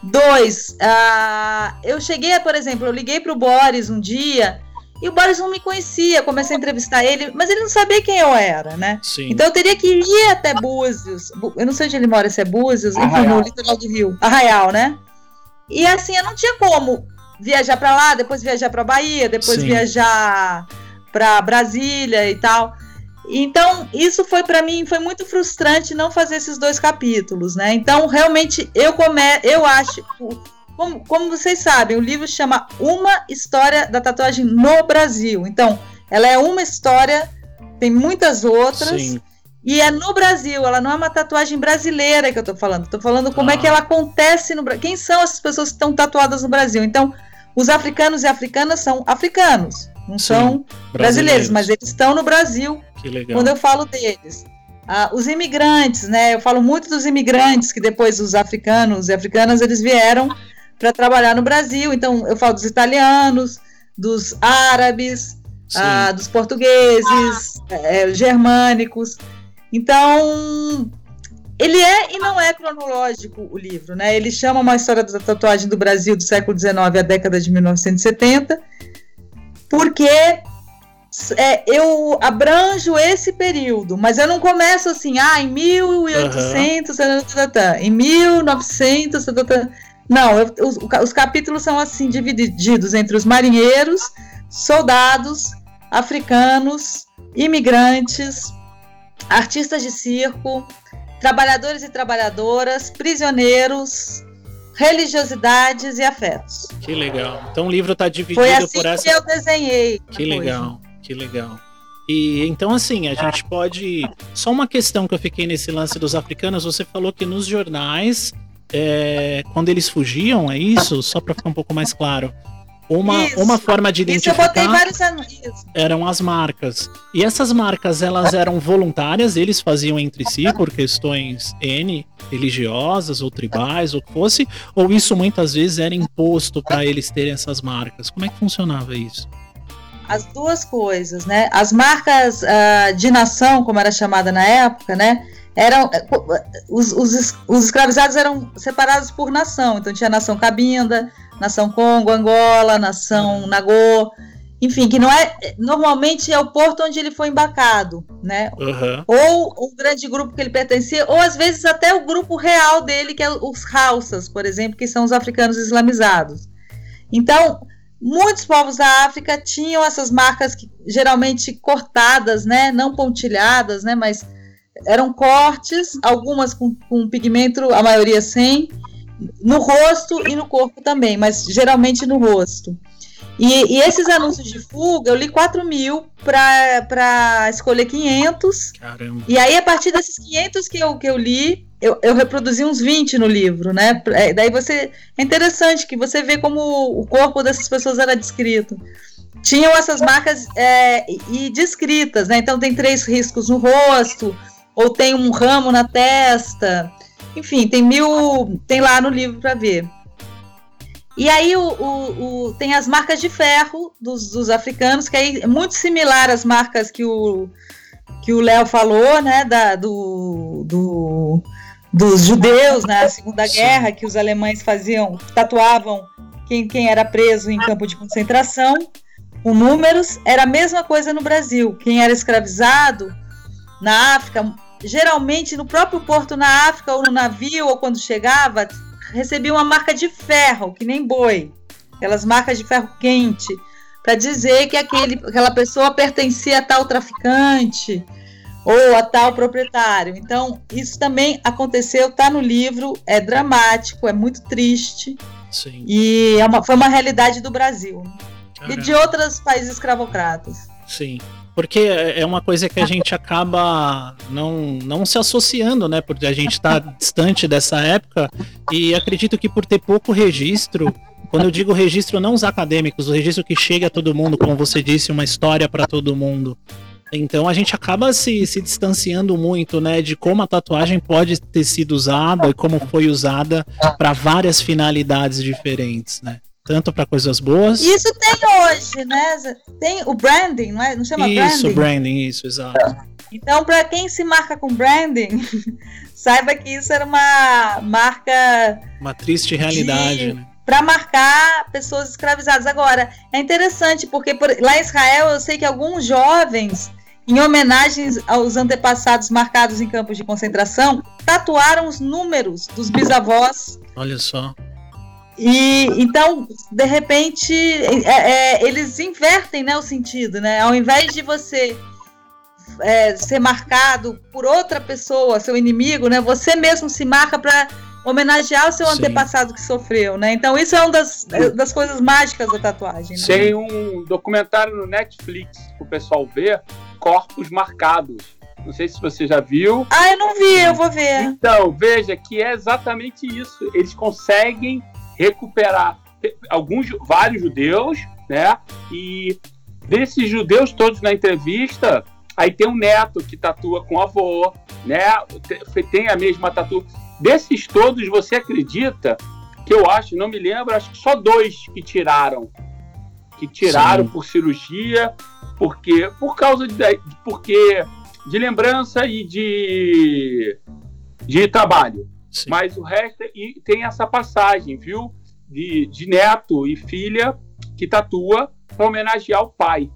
Dois, uh, eu cheguei, por exemplo, eu liguei para o Boris um dia e o Boris não me conhecia, comecei a entrevistar ele, mas ele não sabia quem eu era, né? Sim. Então eu teria que ir até Búzios. Eu não sei onde ele mora, se é Búzios, enfim, no litoral do Rio, Arraial, né? E assim, eu não tinha como viajar para lá, depois viajar para Bahia, depois Sim. viajar para Brasília e tal. Então, isso foi para mim foi muito frustrante não fazer esses dois capítulos, né? Então, realmente eu come, eu acho como, como vocês sabem, o livro chama Uma História da Tatuagem no Brasil. Então, ela é uma história, tem muitas outras. Sim. E é no Brasil, ela não é uma tatuagem brasileira que eu tô falando. Tô falando como ah. é que ah. ela acontece no Brasil. Quem são essas pessoas que estão tatuadas no Brasil? Então, os africanos e africanas são africanos não Sim, são brasileiros. brasileiros, mas eles estão no Brasil. Que legal. Quando eu falo deles. Ah, os imigrantes, né? Eu falo muito dos imigrantes que depois os africanos e africanas eles vieram para trabalhar no Brasil. Então eu falo dos italianos, dos árabes, ah, dos portugueses, é, germânicos. Então ele é e não é cronológico o livro, né? Ele chama uma história da tatuagem do Brasil do século XIX à década de 1970 porque é, eu abranjo esse período, mas eu não começo assim, ah, em 1800, uhum. em 1900, não, eu, os, os, capítulos são assim divididos entre os marinheiros, soldados, africanos, imigrantes, artistas de circo, trabalhadores e trabalhadoras, prisioneiros, religiosidades e afetos. Que legal. Então o livro está dividido Foi assim por essa. Que eu desenhei. Que legal, que legal. E então assim, a gente pode. Só uma questão que eu fiquei nesse lance dos africanos, você falou que nos jornais, é... quando eles fugiam, é isso? Só para ficar um pouco mais claro. Uma, uma forma de identificar isso, eu botei vários anos. eram as marcas. E essas marcas, elas eram voluntárias, eles faziam entre si por questões N, religiosas ou tribais, ou que fosse, ou isso muitas vezes era imposto para eles terem essas marcas? Como é que funcionava isso? As duas coisas, né? As marcas uh, de nação, como era chamada na época, né? Eram, os, os, os escravizados eram separados por nação. Então tinha a nação Cabinda, nação Congo, Angola, nação Nagô, enfim, que não é normalmente é o porto onde ele foi embarcado, né? Uhum. Ou o grande grupo que ele pertencia, ou às vezes até o grupo real dele, que é os Hausas, por exemplo, que são os africanos islamizados. Então, muitos povos da África tinham essas marcas que, geralmente cortadas, né, não pontilhadas, né, mas eram cortes, algumas com, com pigmento, a maioria sem, no rosto e no corpo também, mas geralmente no rosto. E, e esses anúncios de fuga, eu li 4 mil para escolher 500. Caramba. E aí, a partir desses 500 que eu, que eu li, eu, eu reproduzi uns 20 no livro, né? É, daí você. É interessante que você vê como o corpo dessas pessoas era descrito. Tinham essas marcas é, e descritas, né? Então tem três riscos no rosto, ou tem um ramo na testa. Enfim, tem mil. Tem lá no livro para ver. E aí o, o, o, tem as marcas de ferro dos, dos, africanos, que aí é muito similar às marcas que o que o Léo falou, né, da, do, do, dos judeus na Segunda Guerra, que os alemães faziam, tatuavam quem, quem era preso em campo de concentração, com números. Era a mesma coisa no Brasil. Quem era escravizado na África, geralmente no próprio porto na África, ou no navio, ou quando chegava, recebia uma marca de ferro, que nem boi, aquelas marcas de ferro quente, para dizer que aquele, aquela pessoa pertencia a tal traficante ou a tal proprietário. Então, isso também aconteceu, está no livro, é dramático, é muito triste. Sim. E é uma, foi uma realidade do Brasil Caramba. e de outros países escravocratas. Sim. Porque é uma coisa que a gente acaba não, não se associando, né? Porque a gente está distante dessa época e acredito que por ter pouco registro, quando eu digo registro, não os acadêmicos, o registro que chega a todo mundo, como você disse, uma história para todo mundo. Então a gente acaba se, se distanciando muito, né, de como a tatuagem pode ter sido usada e como foi usada para várias finalidades diferentes, né? Tanto para coisas boas. Isso tem hoje, né? Tem o branding, não é? Não chama isso, branding? Isso, branding, isso, exato. Então, para quem se marca com branding, saiba que isso era uma marca. Uma triste realidade, de... né? Para marcar pessoas escravizadas. Agora, é interessante, porque por... lá em Israel eu sei que alguns jovens em homenagens aos antepassados marcados em campos de concentração, tatuaram os números dos bisavós. Olha só. E então, de repente, é, é, eles invertem né, o sentido, né? Ao invés de você é, ser marcado por outra pessoa, seu inimigo, né? Você mesmo se marca para homenagear o seu Sim. antepassado que sofreu, né? Então isso é uma das, das coisas mágicas da tatuagem. Né? Tem um documentário no Netflix que o pessoal vê, Corpos Marcados. Não sei se você já viu. Ah, eu não vi, eu vou ver. Então, veja que é exatamente isso. Eles conseguem recuperar alguns, vários judeus, né? E desses judeus todos na entrevista, aí tem um neto que tatua com o avô, né? Tem a mesma tatu. Desses todos, você acredita que eu acho, não me lembro, acho que só dois que tiraram. Que tiraram Sim. por cirurgia, porque por causa de porque de lembrança e de de trabalho. Sim. Mas o resto e tem essa passagem, viu? De, de neto e filha que tatua para homenagear o pai.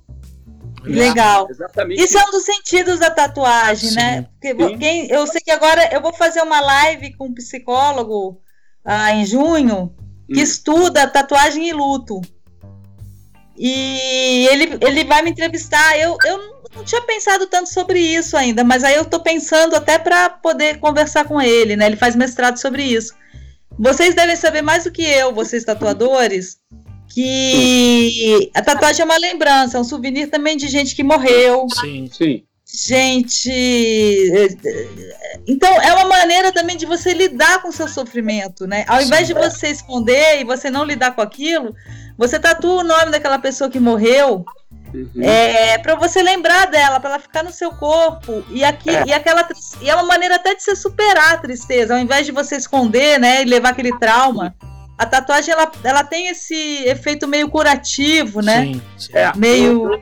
Legal. Exatamente. Isso é um dos sentidos da tatuagem, Sim. né? Porque quem, eu sei que agora eu vou fazer uma live com um psicólogo ah, em junho que hum. estuda tatuagem e luto. E ele, ele vai me entrevistar. Eu, eu não tinha pensado tanto sobre isso ainda, mas aí eu estou pensando até para poder conversar com ele, né? Ele faz mestrado sobre isso. Vocês devem saber mais do que eu, vocês tatuadores, que a tatuagem é uma lembrança, é um souvenir também de gente que morreu. Sim, sim. Gente. Então, é uma maneira também de você lidar com o seu sofrimento, né? Ao invés sim, de você esconder e você não lidar com aquilo, você tatua o nome daquela pessoa que morreu Uhum. É, para você lembrar dela, para ela ficar no seu corpo. E, aqui, é. e aquela e é uma maneira até de você superar a tristeza, ao invés de você esconder, né, e levar aquele trauma. A tatuagem ela, ela tem esse efeito meio curativo, né? Sim, sim. É, meio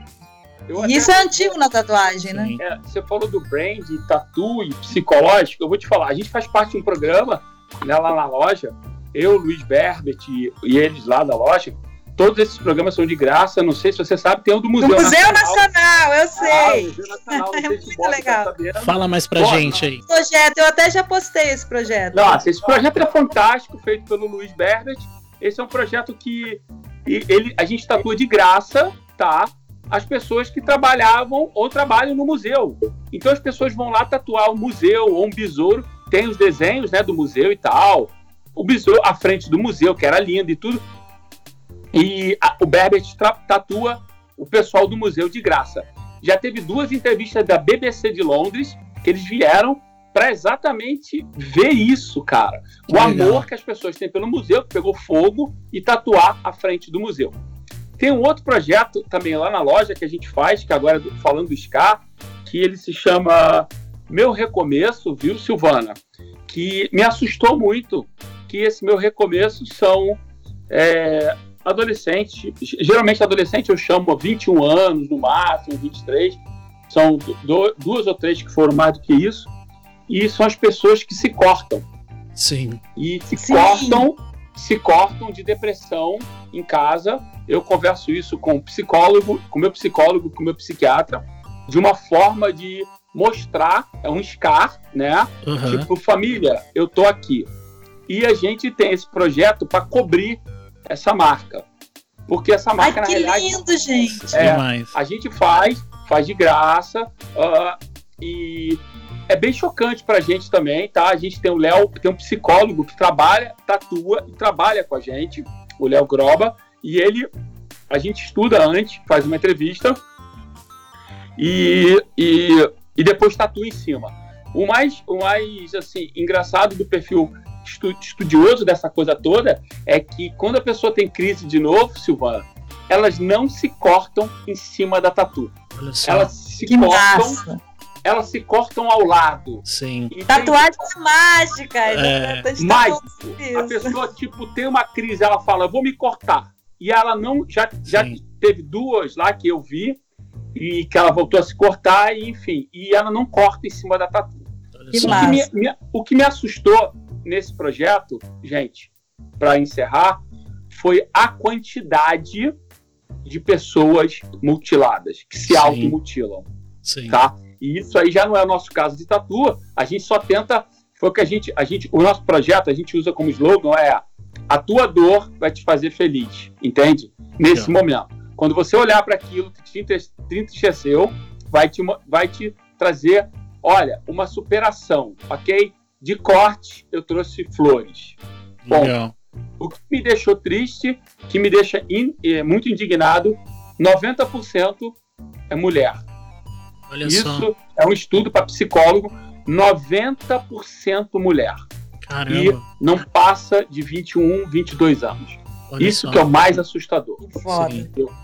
eu, eu Isso é antigo na tatuagem, né? É, você falou do brand, tatu e psicológico. Eu vou te falar, a gente faz parte de um programa né, lá na loja. Eu, Luiz Berbert e, e eles lá da loja Todos esses programas são de graça. Não sei se você sabe, tem o do Museu, do Museu Nacional. Nacional eu sei. Ah, Museu Nacional, é muito legal. Fala mais pra gente aí. Projeto, eu até já postei esse projeto. Nossa, esse projeto é fantástico, feito pelo Luiz Berbert. Esse é um projeto que ele, a gente tatua de graça, tá? As pessoas que trabalhavam ou trabalham no museu. Então as pessoas vão lá tatuar um museu ou um besouro, tem os desenhos, né, do museu e tal. O besouro à frente do museu, que era lindo e tudo. E a, o Berbert tatua o pessoal do museu de graça. Já teve duas entrevistas da BBC de Londres que eles vieram para exatamente ver isso, cara. O legal. amor que as pessoas têm pelo museu, que pegou fogo e tatuar à frente do museu. Tem um outro projeto também lá na loja que a gente faz, que agora falando do Scar, que ele se chama Meu Recomeço, viu, Silvana? Que me assustou muito, que esse meu recomeço são é, adolescentes, geralmente adolescente eu chamo 21 anos no máximo, 23, são do, duas ou três que foram mais do que isso, e são as pessoas que se cortam. Sim. E se Sim. cortam, se cortam de depressão em casa. Eu converso isso com o psicólogo, com meu psicólogo, com meu psiquiatra, de uma forma de mostrar, é um scar, né? Aham. Tipo, família, eu tô aqui. E a gente tem esse projeto para cobrir essa marca. Porque essa Ai, marca, na que realidade, lindo, gente. É. Demais. a gente faz, faz de graça, ah, e é bem chocante pra gente também, tá? A gente tem o Léo, tem um psicólogo que trabalha, tatua e trabalha com a gente, o Léo Groba, e ele, a gente estuda antes, faz uma entrevista e, e, e depois tatua em cima. O mais, o mais assim, engraçado do perfil estudioso dessa coisa toda é que quando a pessoa tem crise de novo, Silvana, elas não se cortam em cima da tatu. Elas se Que cortam, massa. elas se cortam ao lado. Sim. E tem- Tatuagem é mágica. É. A Mágico. pessoa tipo tem uma crise, ela fala, eu vou me cortar. E ela não já já teve duas lá que eu vi e que ela voltou a se cortar e enfim, e ela não corta em cima da tatu. O que, me, me- o que me assustou nesse projeto, gente, para encerrar, foi a quantidade de pessoas mutiladas, que se Sim. automutilam, Sim. tá? E isso aí já não é o nosso caso de tatu. A gente só tenta. Foi o que a gente. A gente o nosso projeto a gente usa como slogan é a tua dor vai te fazer feliz, entende? Nesse Legal. momento. Quando você olhar para aquilo que te entristeceu, vai te, vai te trazer, olha, uma superação, ok? De corte, eu trouxe flores. Bom, Legal. O que me deixou triste, que me deixa in- eh, muito indignado, 90% é mulher. Olha só. Isso é um estudo para psicólogo, 90% mulher. Caramba. Não passa de 21, 22 anos. Olha Isso só. que é o mais assustador. Foda.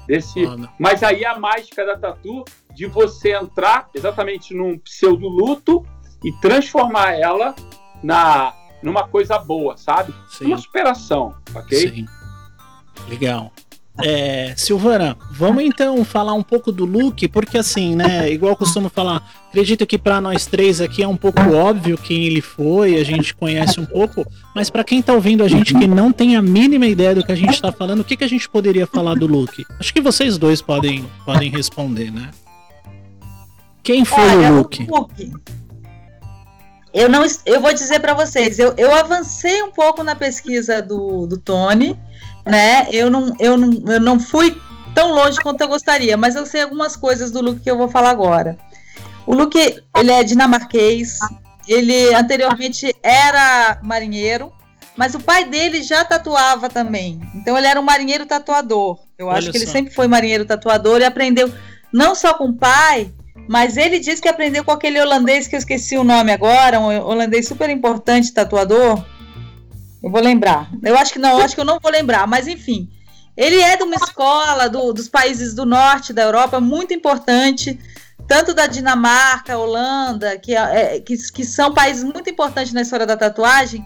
Desse, Foda. mas aí a mágica da tatu de você entrar exatamente num pseudo luto e transformar ela na numa coisa boa, sabe? Sim. Uma superação, ok? Sim. Legal. É, Silvana, vamos então falar um pouco do look, porque assim, né, igual eu costumo falar, acredito que para nós três aqui é um pouco óbvio quem ele foi, a gente conhece um pouco, mas para quem tá ouvindo a gente que não tem a mínima ideia do que a gente tá falando, o que, que a gente poderia falar do look? Acho que vocês dois podem, podem responder, né? Quem foi Olha, o look? Luke. Eu não, eu vou dizer para vocês, eu, eu avancei um pouco na pesquisa do, do Tony, né? Eu não, eu, não, eu não fui tão longe quanto eu gostaria, mas eu sei algumas coisas do Luke que eu vou falar agora. O Luke, ele é dinamarquês, ele anteriormente era marinheiro, mas o pai dele já tatuava também. Então ele era um marinheiro tatuador. Eu acho Olha que ele só. sempre foi marinheiro tatuador e aprendeu não só com o pai, mas ele disse que aprendeu com aquele holandês que eu esqueci o nome agora, um holandês super importante tatuador. Eu vou lembrar. Eu acho que não, acho que eu não vou lembrar, mas enfim. Ele é de uma escola do- dos países do norte da Europa, muito importante, tanto da Dinamarca, Holanda, que, é- é- que, que são países muito importantes na história da tatuagem.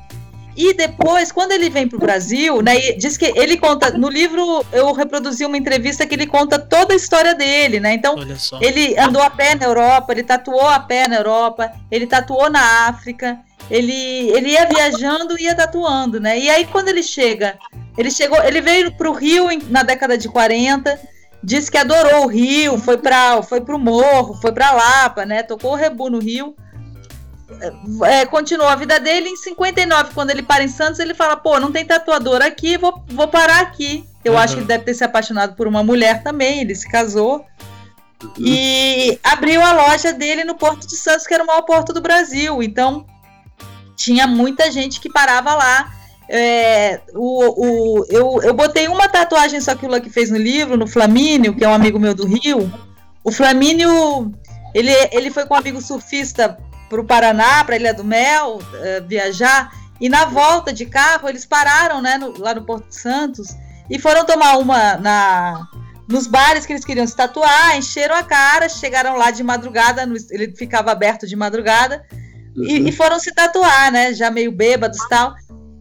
E depois, quando ele vem para o Brasil, né, diz que ele conta, no livro eu reproduzi uma entrevista que ele conta toda a história dele, né? Então, ele andou a pé na Europa, ele tatuou a pé na Europa, ele tatuou na África, ele, ele ia viajando e ia tatuando, né? E aí quando ele chega, ele chegou, ele veio pro Rio em- na década de 40, disse que adorou o Rio, foi para foi pro Morro, foi para Lapa, né? Tocou o rebu no Rio. É, continuou a vida dele em 59, quando ele para em Santos, ele fala: "Pô, não tem tatuador aqui, vou, vou parar aqui". Eu Uhum. acho que ele deve ter se apaixonado por uma mulher também, ele se casou. E abriu a loja dele no Porto de Santos, que era o maior porto do Brasil. Então, tinha muita gente que parava lá. É, o, o, eu, eu botei uma tatuagem só que o Lucky fez no livro, no Flamínio, que é um amigo meu do Rio. O Flamínio, ele, ele foi com um amigo surfista pro Paraná, pra Ilha do Mel, eh, viajar. E na volta de carro, eles pararam né, no- lá no Porto Santos e foram tomar uma na, nos bares que eles queriam se tatuar, encheram a cara, chegaram lá de madrugada, no- ele ficava aberto de madrugada, e, e foram se tatuar, né? Já meio bêbados e tal.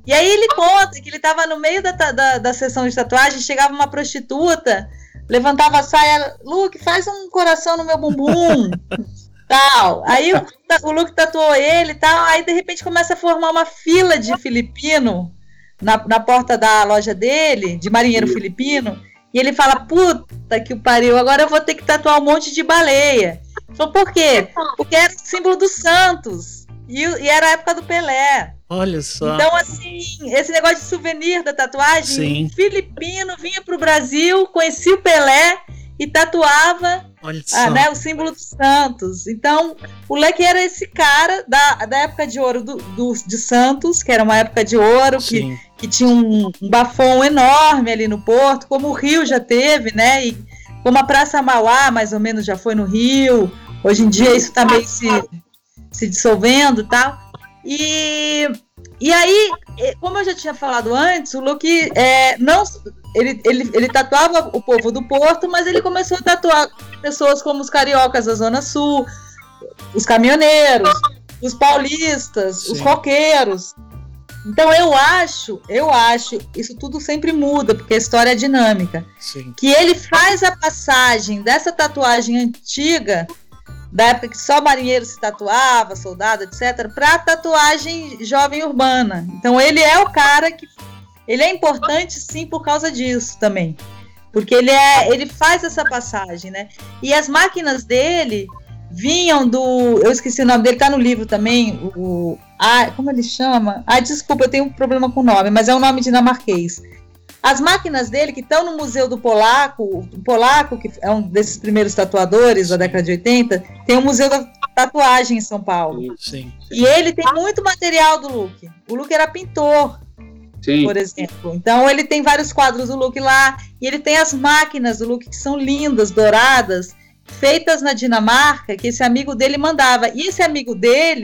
E aí ele conta que ele tava no meio da, da, da sessão de tatuagem, chegava uma prostituta, levantava a saia, Luke, faz um coração no meu bumbum. tal. Aí o, o Luke tatuou ele e tal, aí de repente começa a formar uma fila de filipino na, na porta da loja dele, de marinheiro filipino, e ele fala, puta que o pariu, agora eu vou ter que tatuar um monte de baleia. Falou, por quê? Porque era o símbolo do Santos. E, e era a época do Pelé. Olha só. Então, assim, esse negócio de souvenir da tatuagem, Sim. um filipino vinha pro Brasil, conhecia o Pelé e tatuava ah, né, o símbolo dos Santos. Então, o Leque era esse cara da, da época de ouro do, do- de Santos, que era uma época de ouro, que, Sim. que tinha um, um bafão enorme ali no Porto, como o Rio já teve, né? E como a Praça Mauá, mais ou menos, já foi no Rio. Hoje em dia isso está meio se, se dissolvendo e tal. E, e aí, como eu já tinha falado antes, o Luke é, não. Ele, ele, ele tatuava o povo do Porto, mas ele começou a tatuar pessoas como os cariocas da Zona Sul, os caminhoneiros, os paulistas, os Sim. roqueiros. Então eu acho, eu acho, isso tudo sempre muda, porque a história é dinâmica, Sim. que ele faz a passagem dessa tatuagem antiga, da época que só marinheiro se tatuava, soldado, etc., para a tatuagem jovem urbana. Então ele é o cara que ele é importante sim por causa disso também. Porque ele é, ele faz essa passagem, né? E as máquinas dele vinham do, eu esqueci o nome dele, tá no livro também, o, ah, como ele chama? Ah, desculpa, eu tenho um problema com o nome, mas é um nome dinamarquês. As máquinas dele que estão no Museu do Polaco, o Polaco, que é um desses primeiros tatuadores da década de 80, tem o Museu da Tatuagem em São Paulo. Sim. E ele tem muito material do Luke. O Luke era pintor, Sim. por exemplo. Então ele tem vários quadros do Luke lá e ele tem as máquinas do Luke que são lindas, douradas, feitas na Dinamarca, que esse amigo dele mandava. E esse amigo dele,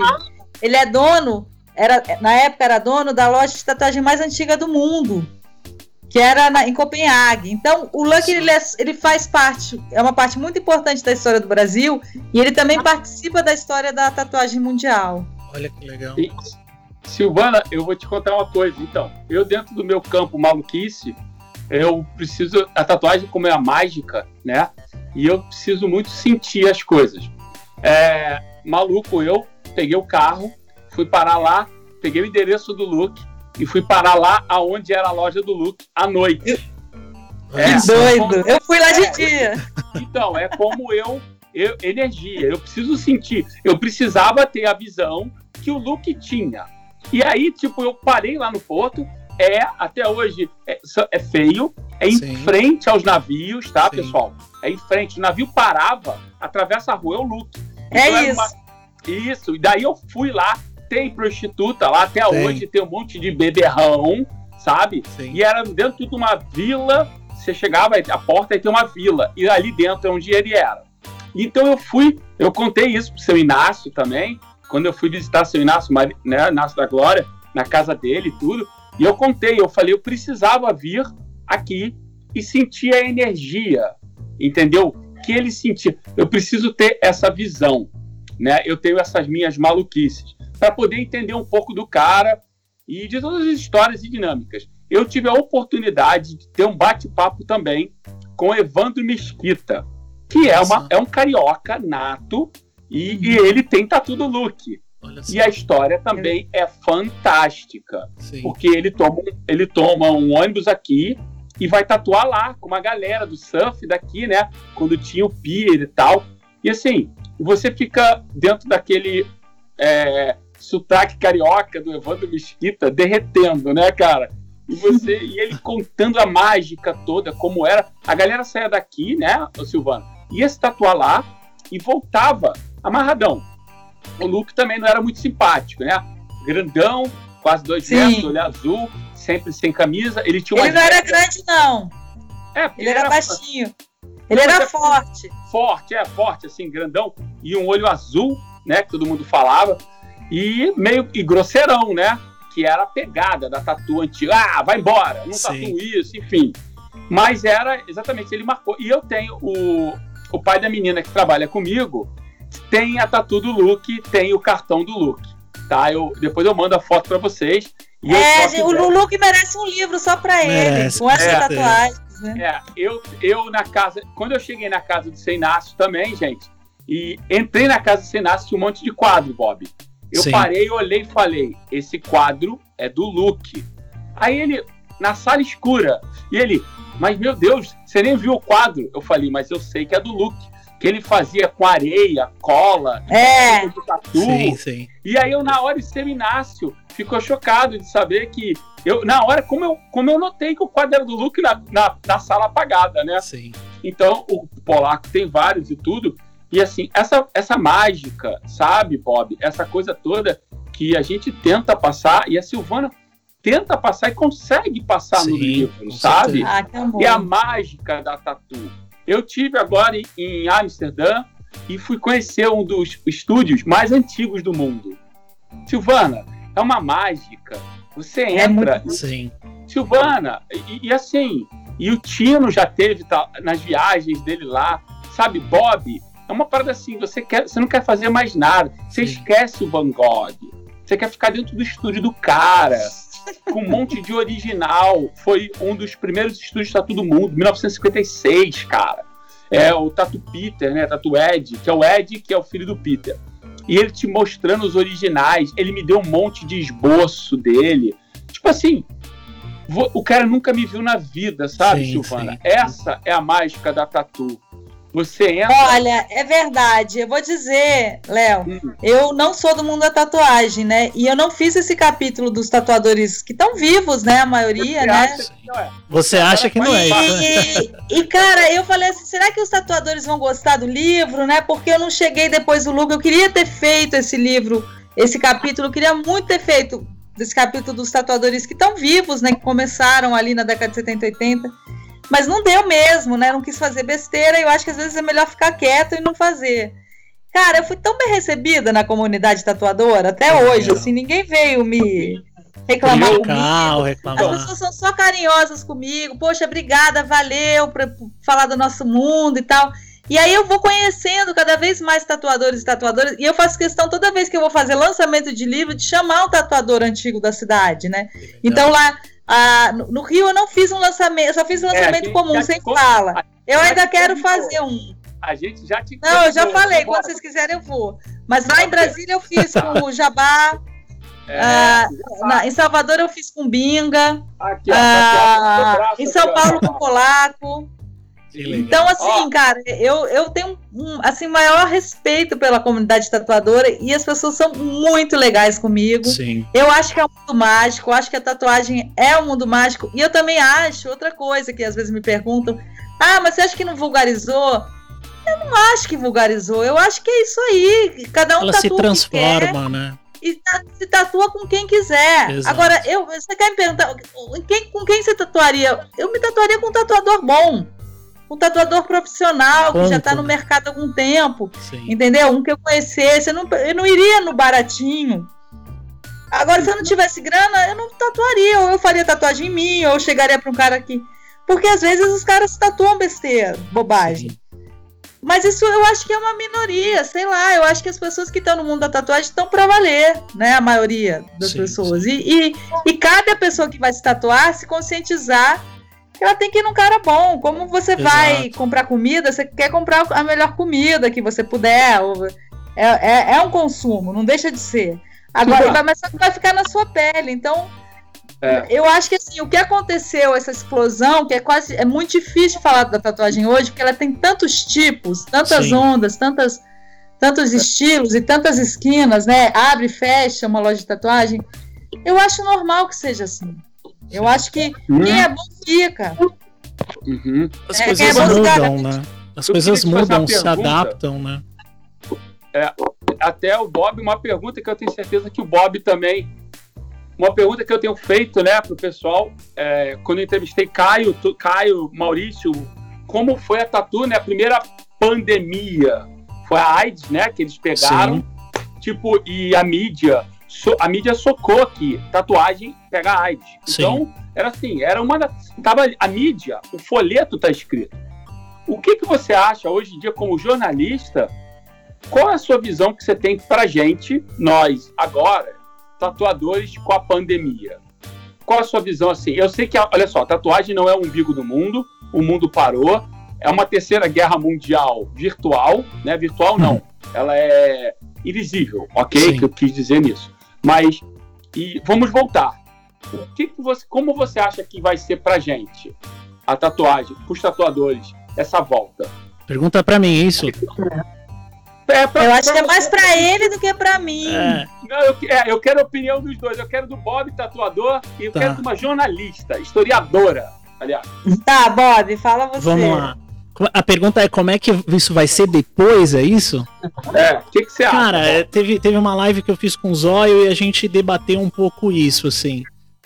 ele é dono, era na época era dono da loja de tatuagem mais antiga do mundo, que era na- em Copenhague. Então o Luke ele, é- ele faz parte, é uma parte muito importante da história do Brasil e ele também participa da história da tatuagem mundial. Olha que legal. E, Silvana, eu vou te contar uma coisa. Então, eu dentro do meu campo maluquice, eu preciso. A tatuagem, como é a mágica, né? E eu preciso muito sentir as coisas. É, maluco, eu peguei o carro, fui parar lá, peguei o endereço do Luke e fui parar lá aonde era a loja do Luke à noite. É. Doido. Eu fui lá de É. dia. Então, é como eu, eu. Energia. Eu preciso sentir. Eu precisava ter a visão que o Luke tinha. E aí, tipo, eu parei lá no porto. É, até hoje, é, é feio. É em Sim. frente aos navios, tá, Sim. pessoal? É em frente. O navio parava, atravessa a rua, é o Luke. É Então, era isso. uma- Isso. E daí eu fui lá. Tem prostituta lá, até Tem. hoje tem um monte de beberrão, sabe? Sim. E era dentro de uma vila. Você chegava, a porta e tem uma vila. E ali dentro é onde ele era. Então eu fui, eu contei isso pro seu Inácio também. Quando eu fui visitar seu Inácio, né, Inácio da Glória, na casa dele e tudo. E eu contei, eu falei, eu precisava vir aqui e sentir a energia, entendeu? Que ele sentia. Eu preciso ter essa visão, né? Eu tenho essas minhas maluquices para poder entender um pouco do cara e de todas as histórias e dinâmicas. Eu tive a oportunidade de ter um bate-papo também com Evandro Mesquita, que é, uma, é um carioca nato e, e ele tem tatu do Luke. E a história também é fantástica, Sim. porque ele toma, um- ele toma um ônibus aqui e vai tatuar lá com uma galera do surf daqui, né? Quando tinha o pier e tal. E assim, você fica dentro daquele é, sotaque carioca do Evandro Mesquita derretendo, né, cara? E você e ele contando a mágica toda, como era. A galera saía daqui, né, Silvano, ia se tatuar lá e voltava amarradão. O Luke também não era muito simpático, né? Grandão, quase dois Sim. metros, olho azul, sempre sem camisa. Ele tinha uma Ele não era grande, não. É, porque Ele era baixinho. Ele era forte. forte, é forte, assim, grandão, e um olho azul, né, que todo mundo falava, e meio e grosseirão, né, que era a pegada da tatu antiga. Ah, vai embora, não tatu isso, enfim. Mas era exatamente, ele marcou. E eu tenho o, o pai da menina que trabalha comigo, tem a tatu do Luke, tem o cartão do Luke, tá? Eu, depois eu mando a foto pra vocês. E É, o. Lulu que merece um livro só pra ele, com essas é. tatuagens, né? É, eu, eu na casa. Quando eu cheguei na casa do Seinácio também, gente, e entrei na casa do Seinácio, tinha um monte de quadro, Bob. Eu Sim. parei, olhei e falei: esse quadro é do Luke. Aí ele, na sala escura, e ele, mas meu Deus, você nem viu o quadro? Eu falei, mas eu sei que é do Luke. Que ele fazia com areia, cola, É, de tatu. Sim, sim. E aí eu, na hora, o Seminácio ficou chocado de saber que. Eu, na hora, como eu, como eu notei que o quadro era do Luke na, na, na sala apagada, né? Sim. Então, o polaco tem vários e tudo. E assim, essa, essa mágica, sabe, Bob? Essa coisa toda que a gente tenta passar, e a Silvana tenta passar e consegue passar no Sim, livro, com sabe? ah, que amor. E a mágica da tatu. Eu tive agora em, Amsterdã e fui conhecer um dos estúdios mais antigos do mundo. Silvana, é uma mágica. Você É entra, Sim. Silvana, e, e assim, e o Tino já teve tá, nas viagens dele lá, sabe, Bob, é uma parada assim, você, quer, você não quer fazer mais nada, você Sim. esquece o Van Gogh, você quer ficar dentro do estúdio do cara, com um monte de original, foi um dos primeiros estúdios tatu do mundo, 1956, cara, é o Tatu Peter, né, Tatu Ed, que é o Ed, que é o filho do Peter, e ele te mostrando os originais, ele me deu um monte de esboço dele, tipo assim, o cara nunca me viu na vida, sabe, Sim, Silvana? sim. Essa é a mágica da tatu. Você entra. Olha, é verdade. Eu vou dizer, Léo, Hum, eu não sou do mundo da tatuagem, né? E eu não fiz esse capítulo dos tatuadores que estão vivos, né? A maioria, você né? acha que não é? Você acha que não é né? E, e, cara, eu falei assim, será que os tatuadores vão gostar do livro, né? Porque eu não cheguei depois do Luke, eu queria ter feito esse livro, esse capítulo, eu queria muito ter feito desse capítulo dos tatuadores que estão vivos, né? Que começaram ali na década de 70, 80. Mas não deu mesmo, né? Não quis fazer besteira, e eu acho que às vezes é melhor ficar quieto e não fazer. Cara, eu fui tão bem recebida na comunidade tatuadora, até É. hoje, assim, ninguém veio me reclamar comigo. As reclamar. pessoas são só carinhosas comigo. Poxa, obrigada, valeu por falar do nosso mundo e tal. E aí eu vou conhecendo cada vez mais tatuadores e tatuadoras. E eu faço questão toda vez que eu vou fazer lançamento de livro de chamar um tatuador antigo da cidade, né? Então lá ah, no Rio eu não fiz um lançamento, eu só fiz um É, lançamento gente comum, sem fala. Eu ainda quero convidou. fazer um. A gente já te. Não, eu já falei, quando vocês quiserem eu vou. Mas lá em Brasília eu fiz com o Jabá, É, ah, na- em Salvador eu fiz com Binga. Aqui, ó, Ah, aqui, ó, braço em São. Paulo com polaco. Então, assim, Ó. cara, eu, eu tenho um assim, maior respeito pela comunidade tatuadora e as pessoas são muito legais comigo. Sim. Eu acho que é um mundo mágico, eu acho que a tatuagem é um mundo mágico. E eu também acho, outra coisa que às vezes me perguntam: ah, mas você acha que não vulgarizou? Eu não acho que vulgarizou, eu acho que é isso aí. Cada um Ela se transforma, né? e se tatua com quem quiser. Exato. Agora, eu, você quer me perguntar quem- com quem você tatuaria? Eu me tatuaria com um tatuador bom. Um tatuador profissional que já tá Ponto. no mercado há algum tempo. Sim. Entendeu? Um que eu conhecesse. Eu não, eu não iria no baratinho. Agora, se eu não tivesse grana, eu não tatuaria. Ou eu faria tatuagem em mim, ou eu chegaria para um cara aqui. Porque às vezes os caras se tatuam besteira, bobagem. Sim. Mas isso eu acho que é uma minoria, sei lá. Eu acho que as pessoas que estão no mundo da tatuagem estão para valer, né? A maioria das Sim, pessoas. E, e, e cabe a pessoa que vai se tatuar se conscientizar que ela tem que ir num cara bom. Como você vai Exato. comprar comida, você quer comprar a melhor comida que você puder. É, é, é um consumo, não deixa de ser. Agora, vai, mas só que vai ficar na sua pele. Então, É. eu acho que assim, o que aconteceu, essa explosão, que é quase. É muito difícil falar da tatuagem hoje, porque ela tem tantos tipos, tantas Sim. ondas, tantas, tantos estilos e tantas esquinas, né? Abre e fecha uma loja de tatuagem. Eu acho normal que seja assim. Eu acho que Hum. quem é bom fica. Uhum. As É, coisas é mudam, né? As Eu coisas mudam, se adaptam, né? Até o Bob, uma pergunta que eu tenho certeza que o Bob também. Uma pergunta que eu tenho feito, né, pro pessoal, é, quando eu entrevistei Caio, tu- Caio, Maurício, como foi a Tatu, né? A primeira pandemia foi a AIDS, né? Que eles pegaram. Tipo, e a mídia, so- a mídia socou que tatuagem pega AIDS. Sim. Então, era assim, era uma da, tava a mídia, o folheto tá escrito. O que que você acha hoje em dia como jornalista? Qual é a sua visão que você tem pra gente, nós agora, tatuadores com a pandemia? Qual a sua visão assim? Eu sei que, olha só, tatuagem não é o umbigo do mundo, o mundo parou, é uma terceira guerra mundial virtual, né? Virtual não, ela é invisível, ok? Sim. Que eu quis dizer nisso. Mas e vamos voltar. O que, que você, como você acha que vai ser pra gente a tatuagem, os tatuadores, essa volta? Pergunta pra mim isso. É, pra- Eu acho que é mais pra ele do que pra mim. É, Não, eu, que- é, eu quero a opinião dos dois. Eu quero do Bob, tatuador, e eu Tá. quero de uma jornalista, historiadora. Aliás, Tá, Bob, fala você. vamos lá. A pergunta é como é que isso vai ser depois, é isso? é, o que, que você acha? Cara, é, teve, teve uma live que eu fiz com o Zóio e a gente debateu um pouco isso, assim.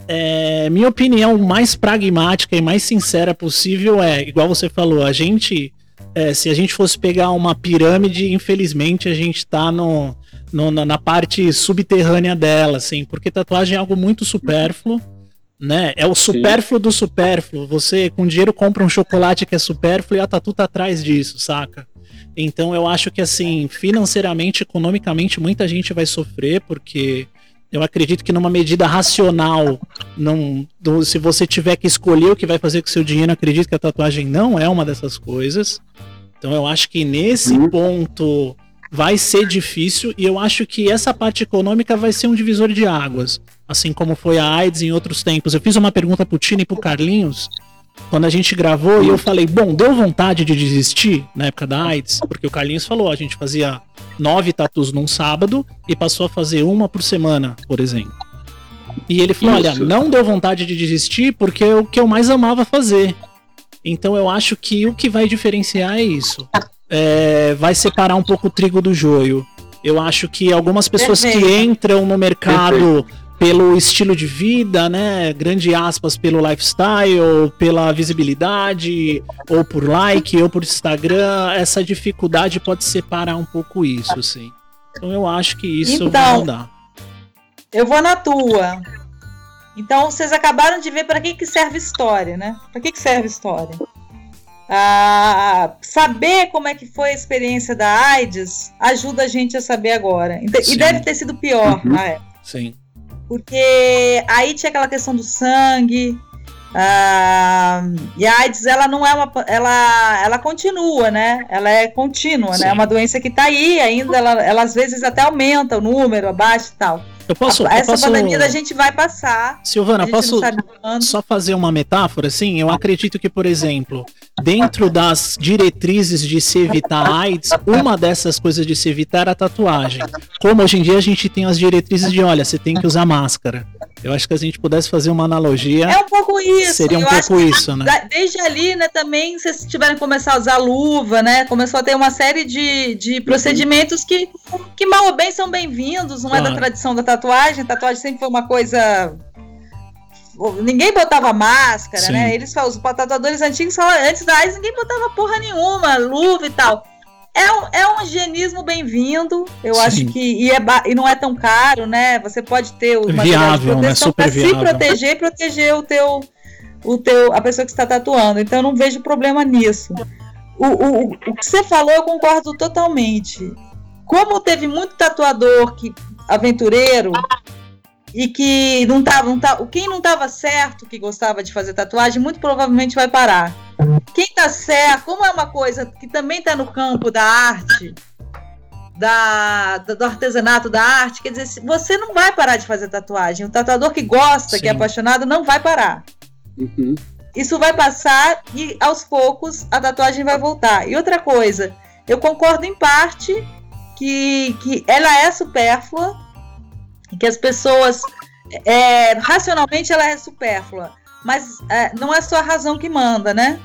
É, minha opinião mais pragmática e mais sincera possível é, igual você falou, a gente, é, se a gente fosse pegar uma pirâmide, infelizmente a gente tá no, no- na, na parte subterrânea dela, assim, porque tatuagem é algo muito supérfluo, né? É o supérfluo do supérfluo. Você com dinheiro compra um chocolate que é supérfluo e a tatu tá atrás disso, saca? Então eu acho que assim, financeiramente, economicamente, muita gente vai sofrer, porque eu acredito que numa medida racional, não, se você tiver que escolher o que vai fazer com o seu dinheiro, acredito que a tatuagem não é uma dessas coisas. Então eu acho que nesse Uhum. ponto vai ser difícil e eu acho que essa parte econômica vai ser um divisor de águas, assim como foi a AIDS em outros tempos. Eu fiz uma pergunta pro Tino e pro Carlinhos quando a gente gravou e eu falei, bom, deu vontade de desistir na época da AIDS? Porque o Carlinhos falou, a gente fazia nove tatus num sábado e passou a fazer uma por semana, por exemplo. E ele falou, olha, não deu vontade de desistir porque é o que eu mais amava fazer. Então eu acho que o que vai diferenciar é isso. É, vai separar um pouco o trigo do joio. Eu acho que algumas pessoas que Perfeito. entram no mercado pelo estilo de vida, né? Grande aspas pelo lifestyle, pela visibilidade, ou por like, ou por Instagram, essa dificuldade pode separar um pouco isso, assim. Então eu acho que isso vai Então, mudar. Eu vou na tua. Então, vocês acabaram de ver para que, que serve história, né? Para que, que serve história? Ah, saber como é que foi a experiência da AIDS ajuda a gente a saber agora. E Sim. Deve ter sido pior Uhum. na época. Sim. Porque aí tinha aquela questão do sangue. ah, e a AIDS, ela não é uma. Ela, ela continua, né? Ela é contínua, Sim. né? É uma doença que tá aí ainda. Ela, ela às vezes até aumenta o número, abaixa e tal. Eu posso. eu Essa posso... pandemia a gente vai passar. Silvana, posso só fazer uma metáfora? Assim, eu acredito que, por exemplo, dentro das diretrizes de se evitar AIDS, uma dessas coisas de se evitar é a tatuagem. Como hoje em dia a gente tem as diretrizes de, olha, você tem que usar máscara. Eu acho que a gente pudesse fazer uma analogia, É um pouco isso. seria um pouco isso, né? Desde ali, né, também, vocês tiveram que começar a usar luva, né? Começou a ter uma série de, de procedimentos que, que mal ou bem são bem-vindos, não é da Claro. tradição da tatuagem. Tatuagem sempre foi uma coisa. Ninguém botava máscara, Sim. né? Eles falam, os tatuadores antigos falavam, antes da AIDS, ninguém botava porra nenhuma, luva e tal. É um, é um higienismo bem-vindo, eu Sim. acho que. E, é e não é tão caro, né? Você pode ter o de Viável, né? proteção Super para se viável. proteger e proteger o teu, o teu, a pessoa que está tatuando. Então eu não vejo problema nisso. O, o, o que você falou, eu concordo totalmente. Como teve muito tatuador que aventureiro e que não tava, não tava, quem não estava certo que gostava de fazer tatuagem, muito provavelmente vai parar. Quem tá certo, como é uma coisa que também está no campo da arte, da, do artesanato da arte, quer dizer, você não vai parar de fazer tatuagem. O tatuador que gosta, que é Sim. apaixonado, não vai parar. Uhum. Isso vai passar e aos poucos a tatuagem vai voltar. E outra coisa, eu concordo em parte que, que ela é supérflua, que as pessoas é, racionalmente ela é supérflua, mas é, não é só a razão que manda, né?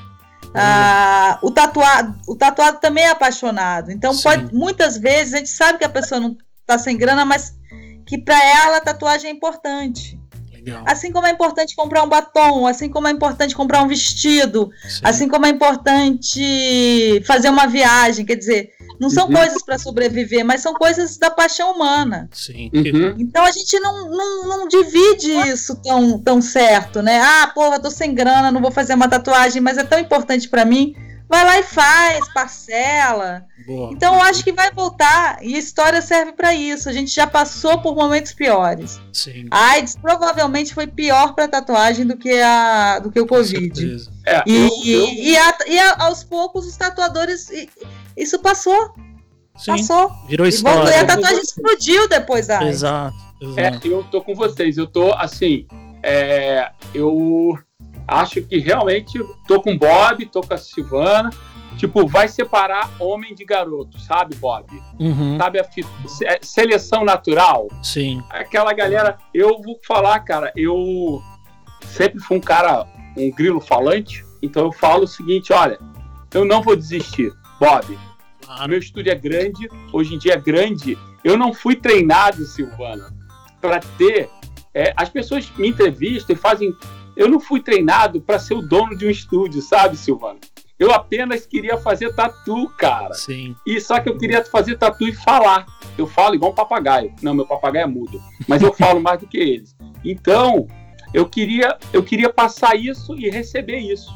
Ah, o, tatuado, o tatuado também é apaixonado. Então, pode, muitas vezes a gente sabe que a pessoa não está sem grana, mas que para ela a tatuagem é importante. Legal. Assim como é importante comprar um batom, assim como é importante comprar um vestido, Sim. assim como é importante fazer uma viagem. Quer dizer, não são uhum. coisas para sobreviver, mas são coisas da paixão humana. Sim. Uhum. Então a gente não, não, não, divide isso tão, tão certo, né? Ah, porra, tô sem grana, não vou fazer uma tatuagem, mas é tão importante para mim. Vai lá e faz, parcela. Boa. Então eu acho que vai voltar e a história serve para isso. A gente já passou por momentos piores. Sim. A AIDS provavelmente foi pior para tatuagem do que a do que o Covid. É, e, eu, eu... E, a, e a, aos poucos os tatuadores isso passou. Sim, passou. Virou história. E a tatuagem explodiu depois da Exato. exato. É, eu tô com vocês. Eu tô assim. É, eu acho que realmente tô com o Bob, tô com a Silvana. Tipo, vai separar homem de garoto, sabe, Bob? Uhum. Sabe a é, seleção natural? Sim. Aquela galera, eu vou falar, cara, eu sempre fui um cara, um grilo falante, então eu falo o seguinte, olha, eu não vou desistir. Bob, claro. meu estúdio é grande, hoje em dia é grande. Eu não fui treinado, Silvana, para ter. É, as pessoas me entrevistam e fazem. Eu não fui treinado para ser o dono de um estúdio, sabe, Silvana? Eu apenas queria fazer tatu, cara. Sim. E só que eu queria fazer tatu e falar. Eu falo igual um papagaio. Não, meu papagaio é mudo, mas eu falo mais do que eles. Então, eu queria, eu queria passar isso e receber isso.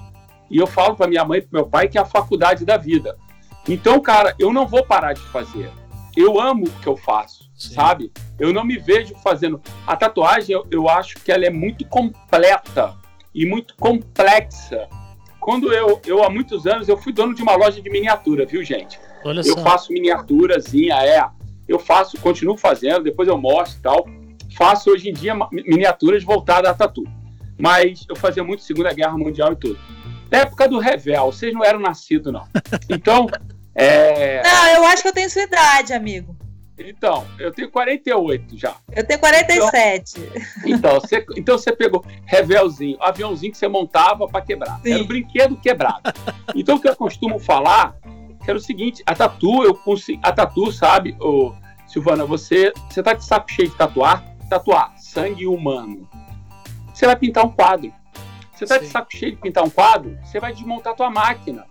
E eu falo para minha mãe e para meu pai que é a faculdade da vida. Então, cara, eu não vou parar de fazer. Eu amo o que eu faço, Sim. sabe? Eu não me vejo fazendo. A tatuagem, eu, eu acho que ela é muito completa e muito complexa. Quando eu, eu, há muitos anos, eu fui dono de uma loja de miniatura, viu, gente? Olha eu só. faço miniaturazinha, é. Eu faço, continuo fazendo, depois eu mostro e tal. Faço hoje em dia miniaturas voltadas a tatu. Mas eu fazia muito Segunda Guerra Mundial e tudo. Época do Revel, vocês não eram nascidos, não. Então, é... Não, eu acho que eu tenho sua idade, amigo. Então, eu tenho 48 já. Eu tenho 47. Então, então, você, então você pegou Revelzinho, aviãozinho que você montava para quebrar. Sim. Era um brinquedo quebrado. Então, o que eu costumo falar era o seguinte: a tatu, eu consigo, a tatu, sabe, ô, Silvana, você, você tá de saco cheio de tatuar? Tatuar sangue humano. Você vai pintar um quadro. Você tá Sim. de saco cheio de pintar um quadro? Você vai desmontar tua máquina.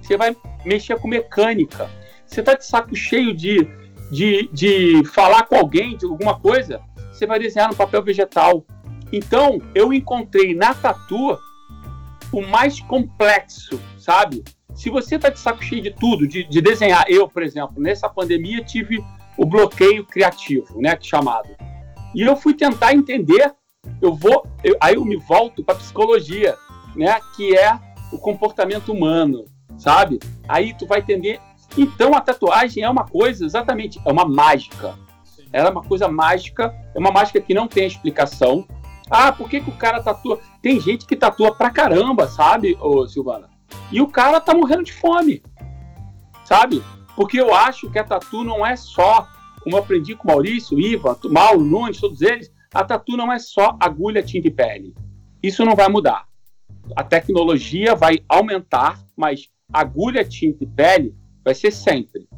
Você vai mexer com mecânica. Você tá de saco cheio de, de, de falar com alguém de alguma coisa? Você vai desenhar no papel vegetal. Então, eu encontrei na tatu o mais complexo, sabe? Se você tá de saco cheio de tudo, de, de desenhar, eu, por exemplo, nessa pandemia tive o bloqueio criativo, né, chamado. E eu fui tentar entender eu vou, eu, aí eu me volto para psicologia, né, que é o comportamento humano, sabe? Aí tu vai entender. Então a tatuagem é uma coisa, exatamente, é uma mágica. Ela é uma coisa mágica, é uma mágica que não tem explicação. Ah, por que, que o cara tatua? Tem gente que tatua pra caramba, sabe, ô, Silvana? E o cara tá morrendo de fome, sabe? Porque eu acho que a tatu não é só, como eu aprendi com o Maurício, Ivan, Mauro, Nunes, todos eles, a tatu não é só agulha, tinta e pele. Isso não vai mudar. A tecnologia vai aumentar, mas agulha, tinta e pele vai ser sempre.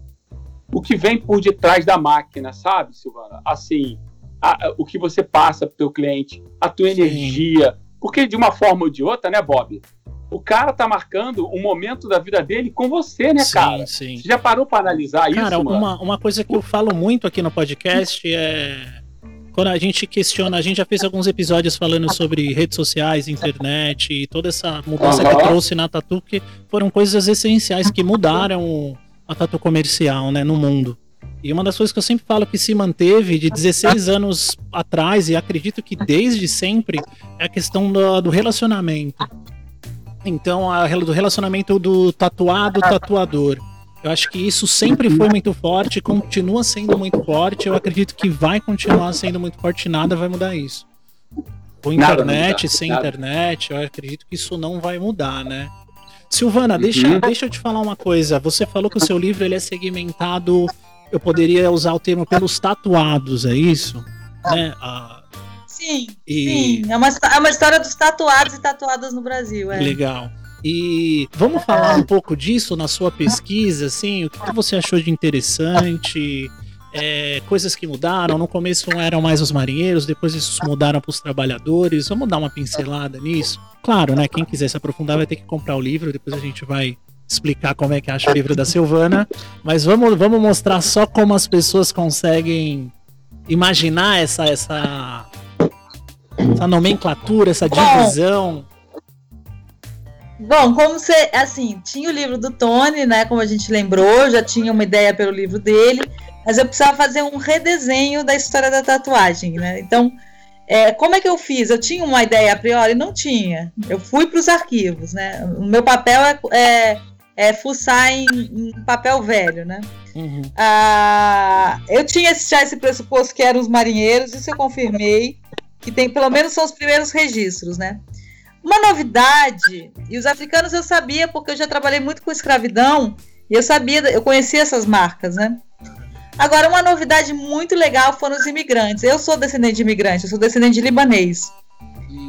O que vem por detrás da máquina, sabe, Silvana? Assim, a, o que você passa para o teu cliente, a tua Sim. energia. Porque de uma forma ou de outra, né, Bob? O cara tá marcando um momento da vida dele com você, né, sim, cara? Sim. Você já parou para analisar cara, isso, Cara, uma, uma coisa que eu falo muito aqui no podcast é quando a gente questiona, a gente já fez alguns episódios falando sobre redes sociais, internet e toda essa mudança uhum. que trouxe na tatu, que foram coisas essenciais que mudaram a tatu comercial, né, no mundo. E uma das coisas que eu sempre falo que se manteve de 16 anos atrás, e acredito que desde sempre, é a questão do, do relacionamento. Então, a, do relacionamento do tatuado tatuador. Eu acho que isso sempre foi muito forte, continua sendo muito forte. Eu acredito que vai continuar sendo muito forte e nada vai mudar isso. Com internet, mudar, sem nada. internet, eu acredito que isso não vai mudar, né? Silvana, uhum. deixa, deixa eu te falar uma coisa. Você falou que o seu livro ele é segmentado, eu poderia usar o termo pelos tatuados, é isso? Né? Ah, sim. E- Sim, é uma, é uma história dos tatuados e tatuadas no Brasil. É. Legal. E vamos falar um pouco disso na sua pesquisa, assim, o que, que você achou de interessante? É, coisas que mudaram, no começo eram mais os marinheiros, depois isso mudaram para os trabalhadores. Vamos dar uma pincelada nisso? Claro, né? Quem quiser se aprofundar vai ter que comprar o livro, depois a gente vai explicar como é que acha o livro da Silvana. Mas vamos, vamos mostrar só como as pessoas conseguem imaginar essa, essa, essa nomenclatura, essa divisão. Bom, como você, assim, tinha o livro do Tony, né, como a gente lembrou, já tinha uma ideia pelo livro dele, mas eu precisava fazer um redesenho da história da tatuagem, né? Então, é, como é que eu fiz? Eu tinha uma ideia a priori? Não tinha. Eu fui para os arquivos, né? O meu papel é, é, é fuçar em, em papel velho, né? Uhum. Ah, eu tinha esse- já esse pressuposto que eram os marinheiros, isso eu confirmei, que tem pelo menos são os primeiros registros, né? Uma novidade, e os africanos eu sabia porque eu já trabalhei muito com escravidão e eu sabia, eu conhecia essas marcas, né? Agora, uma novidade muito legal foram os imigrantes. Eu sou descendente de imigrante, eu sou descendente de libanês.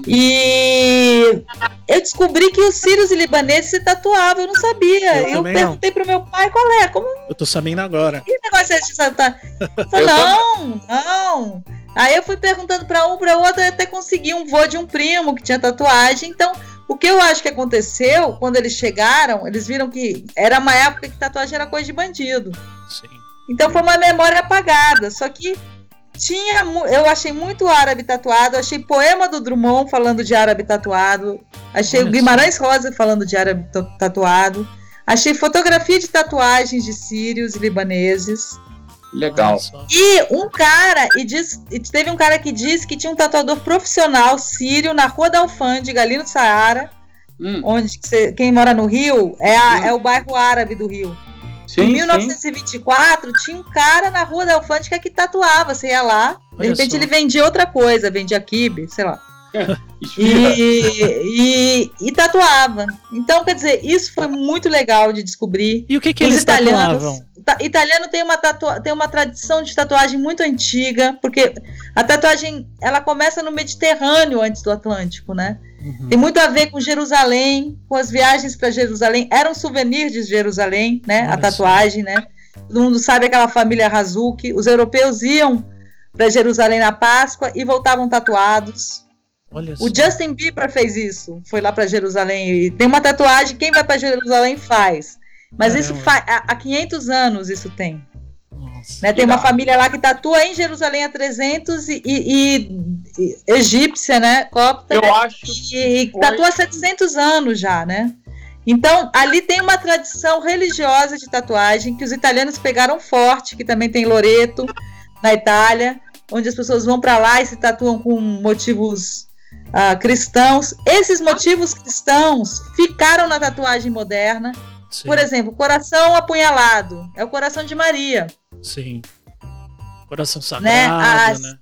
E eu descobri que os sírios e libaneses se tatuavam, eu não sabia. Eu Eu, também não. perguntei pro meu pai qual é, como Eu tô sabendo agora. que negócio é de tatuar? Eu falei, não, não. Aí eu fui perguntando pra um, pra outro, até consegui um vô de um primo que tinha tatuagem. Então, o que eu acho que aconteceu, quando eles chegaram, eles viram que era uma época que tatuagem era coisa de bandido. Sim. Então foi uma memória apagada. Só que tinha, eu achei muito árabe tatuado, achei poema do Drummond falando de árabe tatuado, achei Olha o Guimarães Rosa falando de árabe ta- tatuado, achei fotografia de tatuagens de sírios e libaneses. Legal. E um cara, e, diz, e teve um cara que disse que tinha um tatuador profissional sírio na Rua da Alfândega, ali no Saara, Hum, onde quem mora no Rio é, a- Sim. é o bairro árabe do Rio. sim, em sim. 1924, tinha um cara na Rua da Alfândega que tatuava. Você ia lá, de Olha repente só. ele vendia outra coisa, vendia kibe, sei lá. Esfirra. E, e, e tatuava. Então, quer dizer, isso foi muito legal de descobrir. E o que que Os eles italianos. tatuavam? Ta- italiano tem uma, tatua, tem uma tradição de tatuagem muito antiga, porque a tatuagem ela começa no Mediterrâneo antes do Atlântico, né? Uhum. Tem muito a ver com Jerusalém, com as viagens para Jerusalém. Era um souvenir de Jerusalém, né? Olha a tatuagem, né? Todo mundo sabe aquela família Hazuki. Os europeus iam para Jerusalém na Páscoa e voltavam tatuados. Olha só. O Justin Bieber fez isso, foi lá para Jerusalém e tem uma tatuagem. Quem vai para Jerusalém faz. Mas isso faz há há 500 anos isso tem. Nossa. Né? Tem uma família lá que tatua em Jerusalém há 300 e, e- e- egípcia, né? Copta Eu acho. e, e tatua há 700 anos já, né? Então, ali tem uma tradição religiosa de tatuagem que os italianos pegaram forte, que também tem Loreto, na Itália, onde as pessoas vão para lá e se tatuam com motivos ah, cristãos. Esses motivos cristãos ficaram na tatuagem moderna. Sim, Por exemplo, coração apunhalado é o coração de Maria. sim. Coração Né, sagrado, as- né?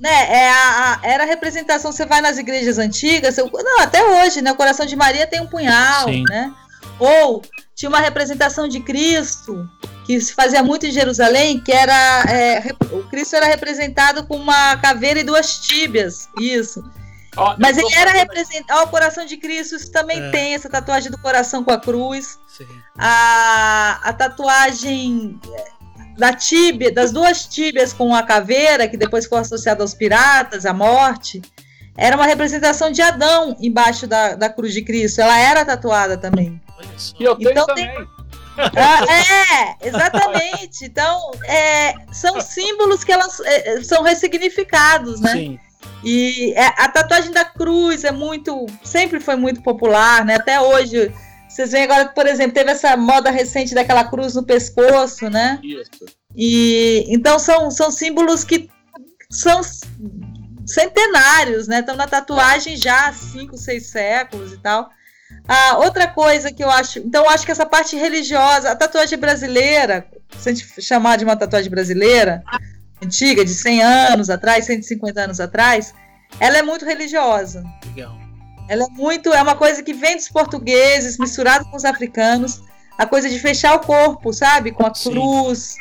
né, é a, a- era a representação, você vai nas igrejas antigas, não, até hoje, né, o coração de Maria tem um punhal, Sim. né, ou tinha uma representação de Cristo, que se fazia muito em Jerusalém, que era, é, o Cristo era representado com uma caveira e duas tíbias, isso, Ó, mas ele era representado, ó, o coração de Cristo, isso também É. tem, essa tatuagem do coração com a cruz, Sim. a, a tatuagem da tíbia, das duas tíbias com a caveira, que depois foi associada aos piratas, à morte, era uma representação de Adão embaixo da, da cruz de Cristo. Ela era tatuada também. Olha só. E eu tenho Então tem- também. Ah, é, exatamente. Então, é, são símbolos que elas é, são ressignificados, né? Sim. E é, a tatuagem da cruz é muito. Sempre foi muito popular, né? Até hoje. Vocês veem agora, por exemplo, teve essa moda recente daquela cruz no pescoço, né? Isso. E então são, são símbolos que são centenários, né? Estão na tatuagem já há cinco, seis séculos e tal. Ah, outra coisa que eu acho. Então, eu acho que essa parte religiosa, a tatuagem brasileira, se a gente chamar de uma tatuagem brasileira, antiga, de 100 anos atrás, 150 anos atrás, ela é muito religiosa. Legal. Ela é muito, é uma coisa que vem dos portugueses, misturado com os africanos, a coisa de fechar o corpo, sabe? Com a Sim. cruz,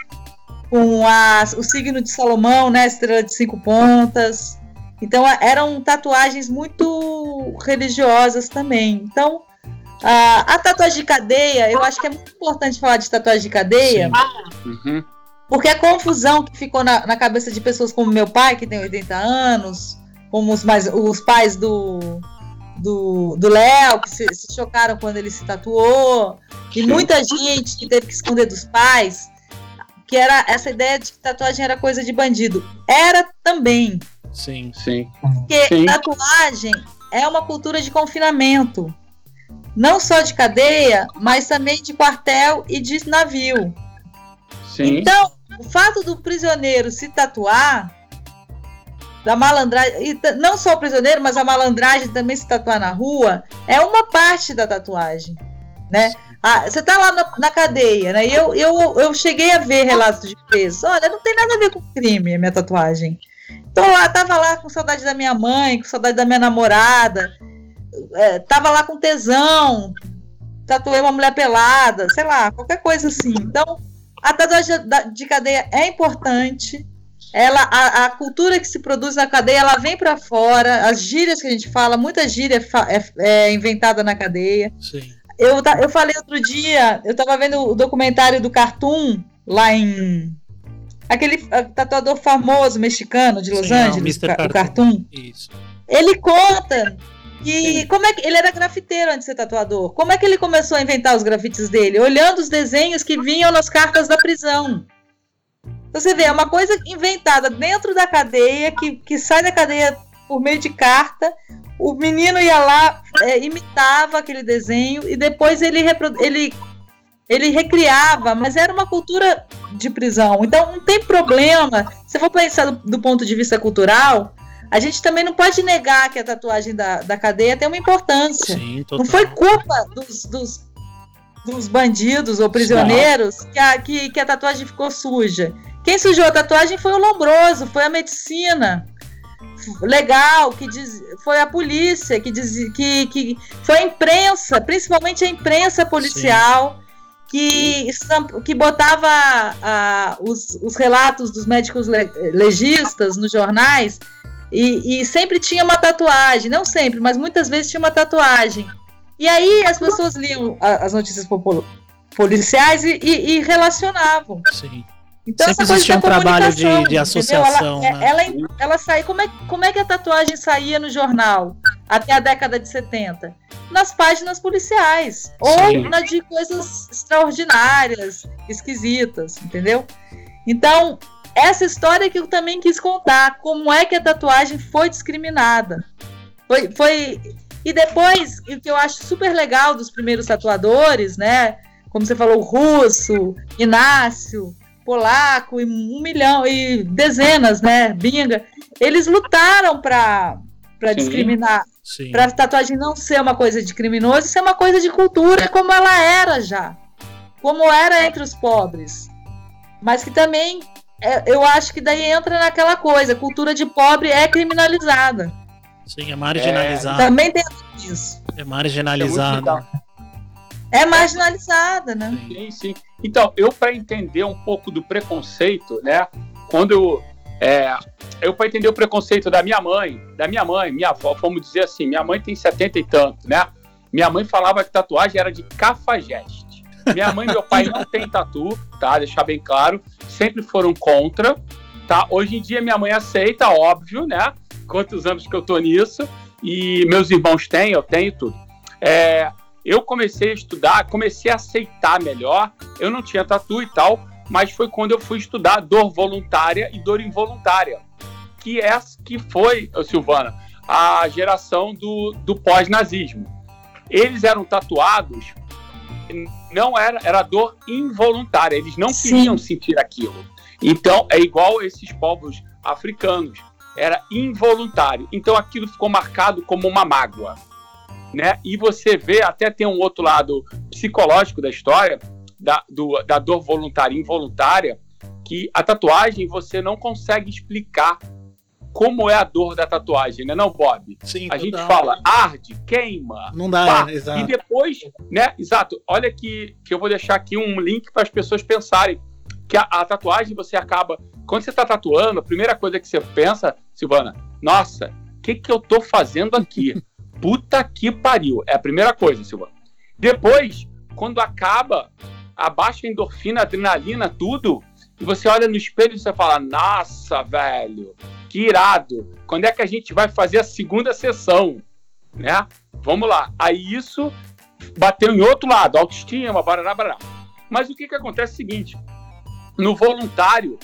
com a, o signo de Salomão, né? Estrela de cinco pontas. Então eram tatuagens muito religiosas também. Então a, a tatuagem de cadeia, eu acho que é muito importante falar de tatuagem de cadeia. Uhum. Porque a confusão que ficou na, na, cabeça de pessoas como meu pai, que tem 80 anos, como os, mais, os pais do do Léo, que se, se, chocaram quando ele se tatuou, e muita gente que teve que esconder dos pais, que era essa ideia de que tatuagem era coisa de bandido. Era também. Sim, sim. Porque sim. tatuagem é uma cultura de confinamento. Não só de cadeia, mas também de quartel e de navio. Sim. Então, o fato do prisioneiro se tatuar, da malandragem, e não só o prisioneiro, mas a malandragem também se tatuar na rua, é uma parte da tatuagem, né? Ah, você tá lá na, na, cadeia, né? E eu, eu, eu cheguei a ver relatos de presos. Olha, não tem nada a ver com crime a minha tatuagem. Tô lá, tava lá com saudade da minha mãe, com saudade da minha namorada, é, tava lá com tesão, tatuei uma mulher pelada, sei lá, qualquer coisa assim. Então, a tatuagem de cadeia é importante. Ela, a, a cultura que se produz na cadeia, ela vem para fora. As gírias que a gente fala, muita gíria é, é inventada na cadeia. Sim. Eu, eu falei outro dia, eu estava vendo o documentário do Cartoon lá em. Aquele tatuador famoso mexicano de Los Sim, Angeles, não, o Cartoon. Isso. Ele conta que como é que ele era grafiteiro antes de ser tatuador. Como é que ele começou a inventar os grafites dele? Olhando os desenhos que vinham nas cartas da prisão. Então você vê, é uma coisa inventada dentro da cadeia, que, que sai da cadeia por meio de carta. O menino ia lá, é, imitava aquele desenho e depois ele, ele, ele recriava, mas era uma cultura de prisão. Então não tem problema. Se for pensar do, do ponto de vista cultural, a gente também não pode negar que a tatuagem da, da cadeia tem uma importância. Sim, não foi culpa dos, dos, dos bandidos ou prisioneiros que a, que, que a tatuagem ficou suja. Quem sujou a tatuagem foi o Lombroso, foi a medicina legal, que diz, foi a polícia, que, diz, que, que foi a imprensa, principalmente a imprensa policial, que, que botava uh, os, os relatos dos médicos legistas nos jornais e, e, sempre tinha uma tatuagem, não sempre, mas muitas vezes tinha uma tatuagem. E aí as pessoas liam as notícias policiais e, e, e relacionavam. Sim. Então, Sempre existia um trabalho de, de associação. Ela, né? ela, ela sai, como é, como é que a tatuagem saía no jornal até a década de 70? Nas páginas policiais. Ou na de coisas extraordinárias, esquisitas, entendeu? Então, essa história que eu também quis contar, como é que a tatuagem foi discriminada. Foi, foi e depois, o que eu acho super legal dos primeiros tatuadores, né? Como você falou, Russo, Inácio, Polaco e um milhão e dezenas, né? Binga, eles lutaram para para discriminar, para a tatuagem não ser uma coisa de criminoso, ser uma coisa de cultura, como ela era já, como era entre os pobres, mas que também é, eu acho que daí entra naquela coisa, cultura de pobre é criminalizada. Sim, é marginalizada. É, também tem isso. É marginalizada. É, é marginalizada, né? Sim, sim. Então, eu para entender um pouco do preconceito, né? Quando eu é, eu para entender o preconceito da minha mãe, da minha mãe, minha avó, vamos dizer assim, minha mãe tem setenta e tanto, né? Minha mãe falava que tatuagem era de cafajeste. Minha mãe e meu pai não têm tatu, tá? Deixar bem claro. Sempre foram contra, tá? Hoje em dia minha mãe aceita, óbvio, né? Quantos anos que eu tô nisso. E meus irmãos têm, eu tenho tudo. É, eu comecei a estudar, comecei a aceitar melhor. Eu não tinha tatu e tal, mas foi quando eu fui estudar dor voluntária e dor involuntária, que é que foi, Silvana, a geração do, do pós-nazismo. Eles eram tatuados não era, era dor involuntária, eles não Sim. queriam sentir aquilo. Então, é igual esses povos africanos, era involuntário. Então, aquilo ficou marcado como uma mágoa. Né? E você vê, até tem um outro lado psicológico da história, da, do, da dor voluntária e involuntária, que a tatuagem você não consegue explicar como é a dor da tatuagem, né, não, Bob? Sim, a gente fala arde, queima, não dá, pá, exato. E depois, né, exato. Olha que, que eu vou deixar aqui um link para as pessoas pensarem que a, a, tatuagem você acaba quando você está tatuando, a primeira coisa que você pensa, Silvana, nossa, o que, que eu tô fazendo aqui? Puta que pariu. É a primeira coisa, Silva. Depois, quando acaba, abaixa a endorfina, a adrenalina, tudo, e você olha no espelho e você fala, nossa, velho, que irado. Quando é que a gente vai fazer a segunda sessão? Né? Vamos lá. Aí isso bateu em outro lado, autoestima, barará, barará. Mas o que, que acontece é o seguinte: no voluntário,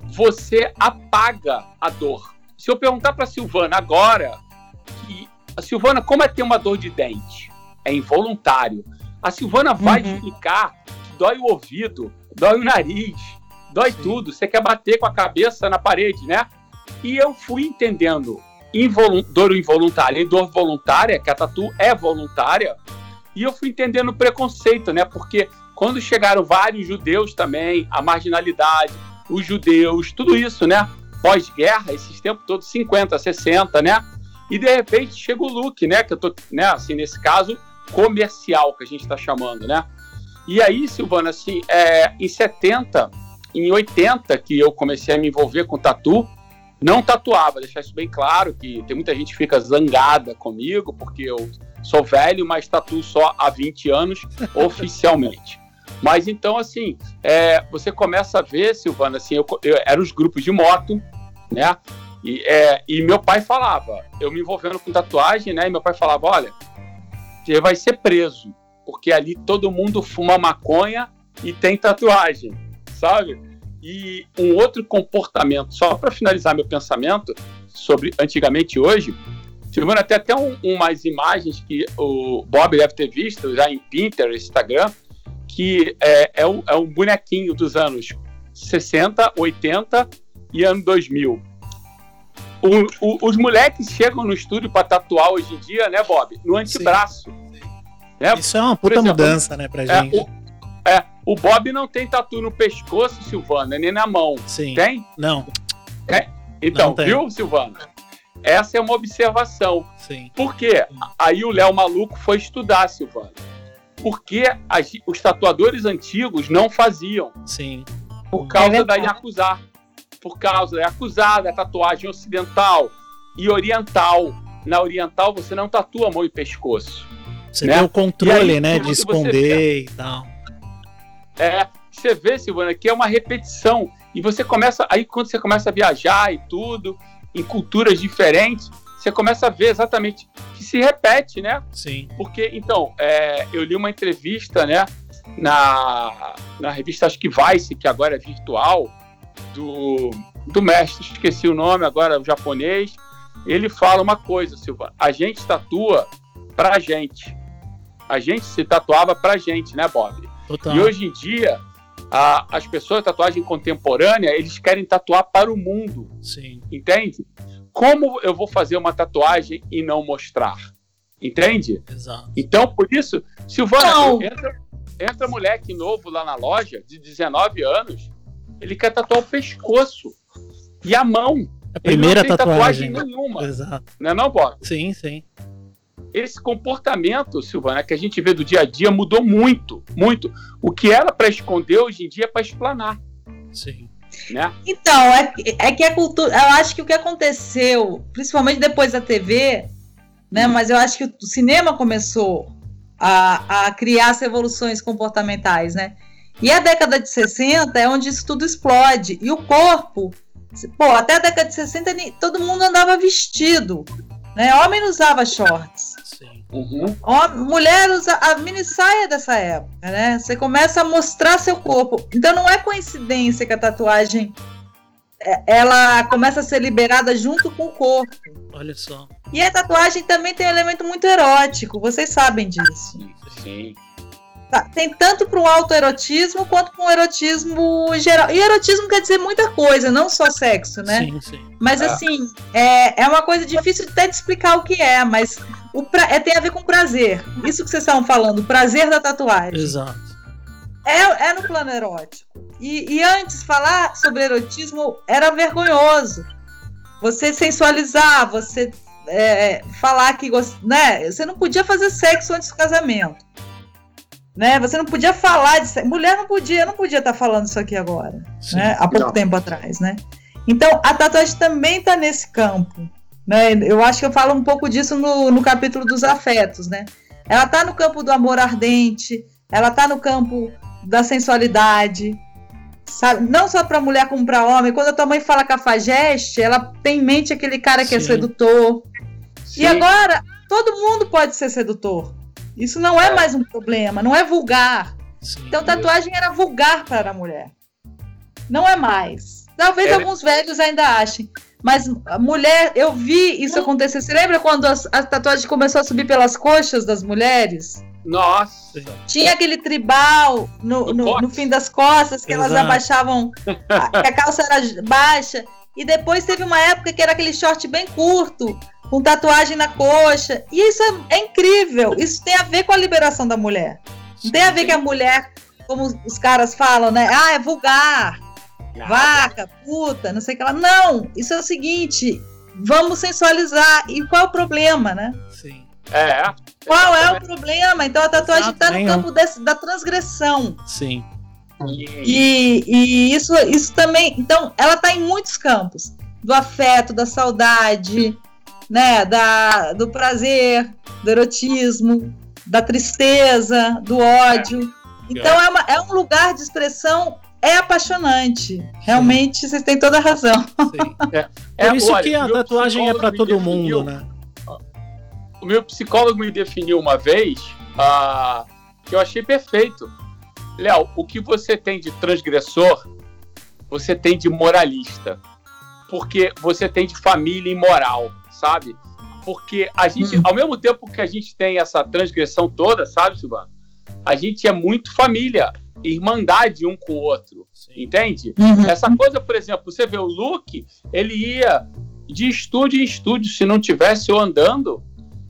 você apaga a dor. Se eu perguntar para Silvana agora, que a Silvana, como é ter uma dor de dente? É involuntário. A Silvana vai uhum. explicar que dói o ouvido, dói o nariz, dói Sim. tudo. Você quer bater com a cabeça na parede, né? E eu fui entendendo dor involuntária e dor voluntária, que a tatu é voluntária, e eu fui entendendo o preconceito, né? Porque quando chegaram vários judeus também, a marginalidade, os judeus, tudo isso, né? Pós-guerra, esses tempos todos, 50, 60, né? E de repente chega o look, né? Que eu tô, né? Assim, nesse caso, comercial, que a gente está chamando, né? E aí, Silvana, assim, é, em 70, em 80, que eu comecei a me envolver com tatu, não tatuava, deixar isso bem claro, que tem muita gente que fica zangada comigo, porque eu sou velho, mas tatuo só há 20 anos, oficialmente. Mas então, assim, é, você começa a ver, Silvana, assim, eu, eu era os grupos de moto, né? E, é, e meu pai falava, eu me envolvendo com tatuagem, né? E meu pai falava, olha, você vai ser preso, porque ali todo mundo fuma maconha e tem tatuagem, sabe? E um outro comportamento, só para finalizar meu pensamento sobre antigamente e hoje, Silvana, até até um, umas imagens que o Bob deve ter visto já em Pinterest, Instagram, que é, é, um, é um bonequinho dos anos 60, 80 e ano 2000. O, o, os moleques chegam no estúdio para tatuar hoje em dia, né, Bob? No antebraço. Né? Isso é uma puta exemplo, mudança, né, pra é, gente. O, é, o Bob não tem tatu no pescoço, Silvana, nem na mão. Sim. Tem? Não. É? Então, não viu, Silvana? Essa é uma observação. Sim. Por quê? Aí o Léo Maluco foi estudar, Silvana porque as, os tatuadores antigos não faziam. Sim. Por causa é da Yakuza. Por causa da Yakuza, da tatuagem ocidental e oriental. Na oriental você não tatua mão e pescoço. Você né? tem o controle, aí, né? De esconder e tal. É, você vê, Silvana, que é uma repetição. E você começa. Aí quando você começa a viajar e tudo, em culturas diferentes, você começa a ver exatamente que se repete, né? Sim. Porque, então, é, eu li uma entrevista, né, na, na revista, acho que Vice, que agora é virtual, do, do mestre, esqueci o nome agora, o japonês. Ele fala uma coisa, Silva, a gente tatua pra gente. A gente se tatuava pra gente, né, Bob? Total. E hoje em dia, a, as pessoas de tatuagem contemporânea, eles querem tatuar para o mundo. Sim. Entende? como eu vou fazer uma tatuagem e não mostrar? Entende? Exato. Então, por isso, Silvana, entra, entra moleque novo lá na loja, de 19 anos, ele quer tatuar o pescoço e a mão. A primeira ele não tem tatuagem, tatuagem nenhuma. Exato. Não é não, Bob? Sim, sim. Esse comportamento, Silvana, que a gente vê do dia a dia mudou muito, muito. O que era para esconder hoje em dia é para explanar. Sim. Né? Então, é, é que a cultura. Eu acho que o que aconteceu, principalmente depois da TV, né? Mas eu acho que o cinema começou a, a criar as revoluções comportamentais, né? E a década de 60 é onde isso tudo explode. E o corpo, pô, até a década de 60 todo mundo andava vestido. Né? Homem não usava shorts. Sim. Uhum. mulher usa a mini saia dessa época, né? Você começa a mostrar seu corpo. Então não é coincidência que a tatuagem é, ela começa a ser liberada junto com o corpo. Olha só. E a tatuagem também tem um elemento muito erótico, vocês sabem disso. Sim. Tá, tem tanto para o autoerotismo quanto para o erotismo geral. E erotismo quer dizer muita coisa, não só sexo, né? Sim, sim. Mas ah. assim, é, é uma coisa difícil até de explicar o que é, mas o pra, é, tem a ver com prazer. Isso que vocês estavam falando, o prazer da tatuagem. Exato. É, é no plano erótico. E, e antes, falar sobre erotismo era vergonhoso. Você sensualizar, você é, falar que. Né, você não podia fazer sexo antes do casamento. Né? Você não podia falar de sexo. Mulher não podia, não podia estar tá falando isso aqui agora. Né? Há pouco não. tempo atrás, né? Então, a tatuagem também está nesse campo. Né? Eu acho que eu falo um pouco disso no, no capítulo dos afetos, né? Ela tá no campo do amor ardente, ela tá no campo da sensualidade, sabe? Não só para mulher como para homem. Quando a tua mãe fala cafajeste, ela tem em mente aquele cara que é Sim. sedutor. Sim. E agora, todo mundo pode ser sedutor. Isso não é, É. mais um problema, não é vulgar. Sim. Então, tatuagem era vulgar para a mulher. Não é mais. Talvez É. alguns velhos ainda achem. Mas a mulher, eu vi isso acontecer. Você lembra quando as- a tatuagem começou a subir pelas coxas das mulheres? Nossa. Tinha aquele tribal no, No no, fim das costas, que elas Exato. abaixavam, a- que a calça era baixa. E depois teve uma época que era aquele short bem curto, com tatuagem na coxa. E isso é, é incrível. Isso tem a ver com a liberação da mulher. Não tem a ver que a mulher, como os caras falam, né? Ah, é vulgar, vaca, puta, não sei o que lá. Não, isso é o seguinte. Vamos sensualizar. E qual é o problema, né? Sim. É. Qual é o problema? Então a tatuagem está no campo desse- da transgressão. Sim. E, E, e isso, isso também. Então, ela está em muitos campos: do afeto, da saudade, né? Da, do prazer, do erotismo, da tristeza, do ódio. Então, é, uma- é um lugar de expressão. É apaixonante. Realmente, vocês têm toda a razão. sim. é, Por isso olha, que a tatuagem é para todo definiu- mundo, né? O meu psicólogo me definiu uma vez ah, que eu achei perfeito. Léo, o que você tem de transgressor, você tem de moralista. Porque você tem de família imoral, sabe? Porque a gente, Hum. ao mesmo tempo que a gente tem essa transgressão toda, sabe, Silvano? A gente é muito família, irmandade um com o outro, entende? Essa coisa, por exemplo, você vê o Luke, ele ia de estúdio em estúdio, se não tivesse eu andando.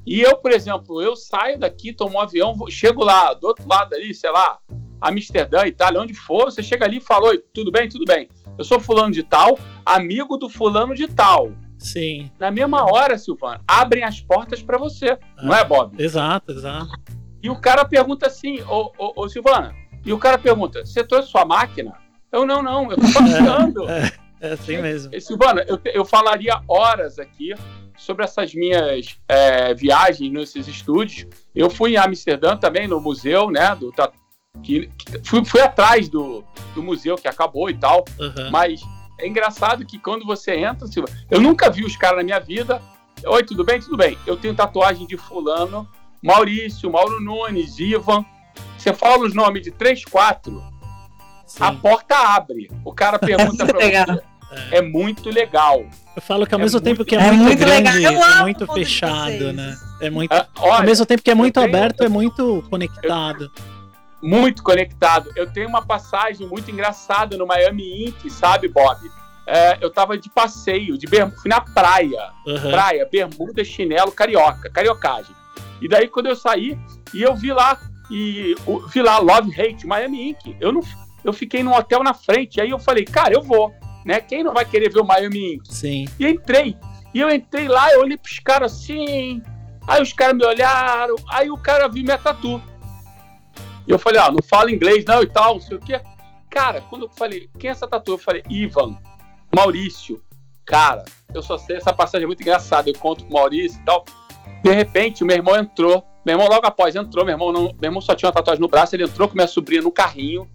E eu, por exemplo, eu saio daqui, tomo um avião, vou- chego lá, do outro lado ali, sei lá, Amsterdã, Itália, onde for, você chega ali e fala, oi, tudo bem, tudo bem. Eu sou fulano de tal, amigo do fulano de tal. Sim. Na mesma hora, Silvano, abrem as portas para você, não é, Bob? Exato, exato. E o cara pergunta assim, ô, ô, ô Silvana, e o cara pergunta, você trouxe sua máquina? Eu, não, não, eu tô passeando. É assim mesmo. E, Silvana, eu, eu falaria horas aqui sobre essas minhas é, viagens nesses estúdios. Eu fui em Amsterdã também, no museu, né? Do, que, que- fui, fui atrás do, do museu que acabou e tal. Aham. Mas é engraçado que quando você entra, Silva, eu nunca vi os caras na minha vida. Oi, tudo bem? Tudo bem. Eu tenho tatuagem de fulano, Maurício, Mauro Nunes, Ivan. Você fala os nomes de três, quatro, a porta abre. O cara pergunta pra Legal. você. É muito legal. Eu falo que ao É mesmo muito- tempo que é, É muito, muito legal. grande, Eu é muito fechado, né? É muito. Ah, Ao olha, mesmo tempo que é muito tenho- aberto, é muito conectado. Muito conectado. Eu tenho uma passagem muito engraçada no Miami Ink, sabe, Bob? É, eu tava de passeio, de bermuda, fui na praia. Aham. Praia, bermuda, chinelo, carioca, cariocagem. E daí, quando eu saí, e eu vi lá, e o- vi lá Love Hate, Miami Ink. Eu não eu fiquei num hotel na frente, aí eu falei, cara, eu vou, né? Quem não vai querer ver o Miami Ink? Sim. E entrei. E eu entrei lá, eu olhei pros caras assim. Aí os caras me olharam. Aí o cara viu minha tatu. E eu falei, ah, não fala inglês não e tal, não sei o quê. Cara, quando eu falei, quem é essa tatu? Eu falei, Ivan, Maurício. Cara, eu só sei, essa passagem é muito engraçada. Eu conto com o Maurício e tal. De repente, o meu irmão entrou. Meu irmão logo após entrou. Meu irmão, não, meu irmão só tinha uma tatuagem no braço. Ele entrou com minha sobrinha no carrinho.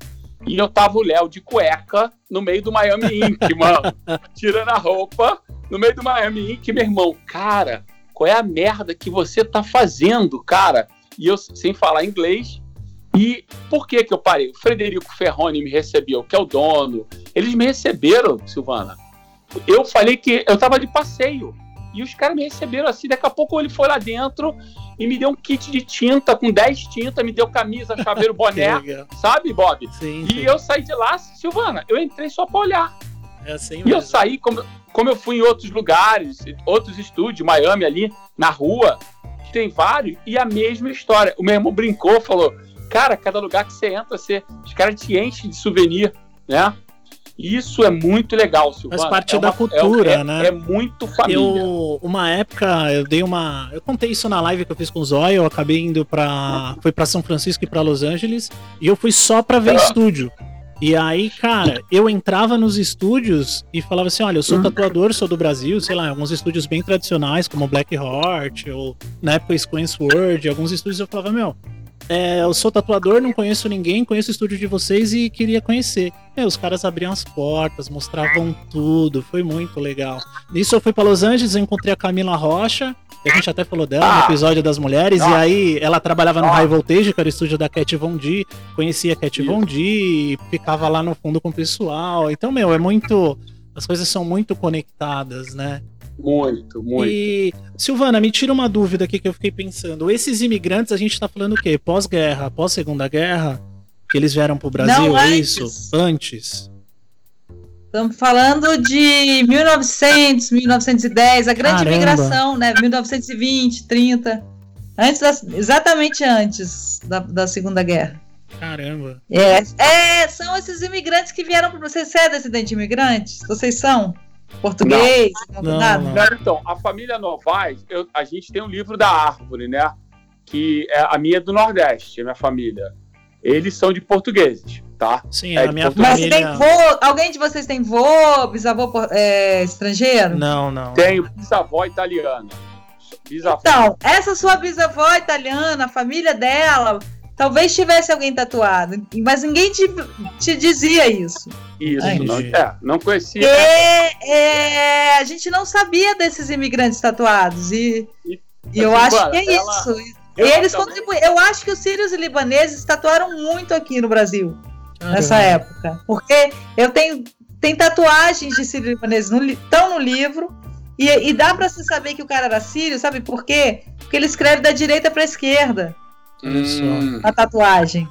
E eu tava o Léo de cueca no meio do Miami Ink, mano. Tirando a roupa no meio do Miami Ink, meu irmão. Cara, qual é a merda que você tá fazendo, cara? E eu sem falar inglês. E por que que eu parei? O Frederico Ferroni me recebeu, que é o dono. Eles me receberam, Silvana. Eu falei que eu tava de passeio. E os caras me receberam assim. Daqui a pouco ele foi lá dentro e me deu um kit de tinta com 10 tintas, me deu camisa, chaveiro, boné. Sabe, Bob? Sim, E sim. eu saí de lá, Silvana, eu entrei só pra olhar. É assim E eu mesmo. saí, como, como eu fui em outros lugares, outros estúdios, Miami ali, na rua, tem vários, e a mesma história. O meu irmão brincou, falou, cara, cada lugar que você entra, você, os caras te enchem de souvenir, né? Isso é muito legal, Silvana. Faz parte É da uma- cultura, é- é- né? É muito família. Eu, uma época, eu dei uma. Eu contei isso na live que eu fiz com o Zóio. Eu acabei indo pra. Fui pra São Francisco e pra Los Angeles. E eu fui só pra ver Ah. estúdio. E aí, cara, eu entrava nos estúdios e falava assim: olha, eu sou tatuador, sou do Brasil, sei lá, alguns estúdios bem tradicionais, como Black Heart, ou na época Square Sword, alguns estúdios eu falava, meu, é, eu sou tatuador, não conheço ninguém, conheço o estúdio de vocês e queria conhecer. E os caras abriam as portas, mostravam tudo, foi muito legal. Nisso eu fui para Los Angeles, eu encontrei a Camila Rocha, a gente até falou dela no episódio das mulheres, e aí ela trabalhava no High Voltage, que era o estúdio da Cat Von D, conhecia a Cat Von D, ficava lá no fundo com o pessoal. Então, meu, é muito. As coisas são muito conectadas, né? Muito, muito. E, Silvana, me tira uma dúvida aqui que eu fiquei pensando. Esses imigrantes, a gente tá falando o quê? Pós-guerra, pós-segunda guerra? Que eles vieram pro Brasil, Não, é antes. isso? Antes. Estamos falando de 1900, 1910, a grande Caramba. imigração, né? 1920, 30. Antes das- exatamente antes da, da Segunda Guerra. Caramba. É, é, são esses imigrantes que vieram para você. Você é descendente de imigrantes? Vocês são? Português? Não, Não, nada? não. Então, a família Novaes, eu- a gente tem um livro da árvore, né? Que é a minha é do Nordeste, a minha família. Eles são de portugueses, tá? Sim, É, a minha de Mas família. tem vô, alguém de vocês tem vô, bisavô é, estrangeiro? Não, não. Tenho bisavó italiana. Bisavó. Então, essa sua bisavó italiana, a família dela, talvez tivesse alguém tatuado, mas ninguém te, te dizia isso. Isso, Ai, não, é, não conhecia. E, é, a gente não sabia desses imigrantes tatuados e, E- e eu assim, acho que é ela- isso. E ela eles contribuem. Eu acho que os sírios e libaneses tatuaram muito aqui no Brasil Caramba. nessa época, porque eu tenho tem tatuagens de sírios e libaneses estão no livro e, e dá pra se saber que o cara era sírio, sabe por quê? Porque ele escreve da direita pra esquerda Hum. na tatuagem.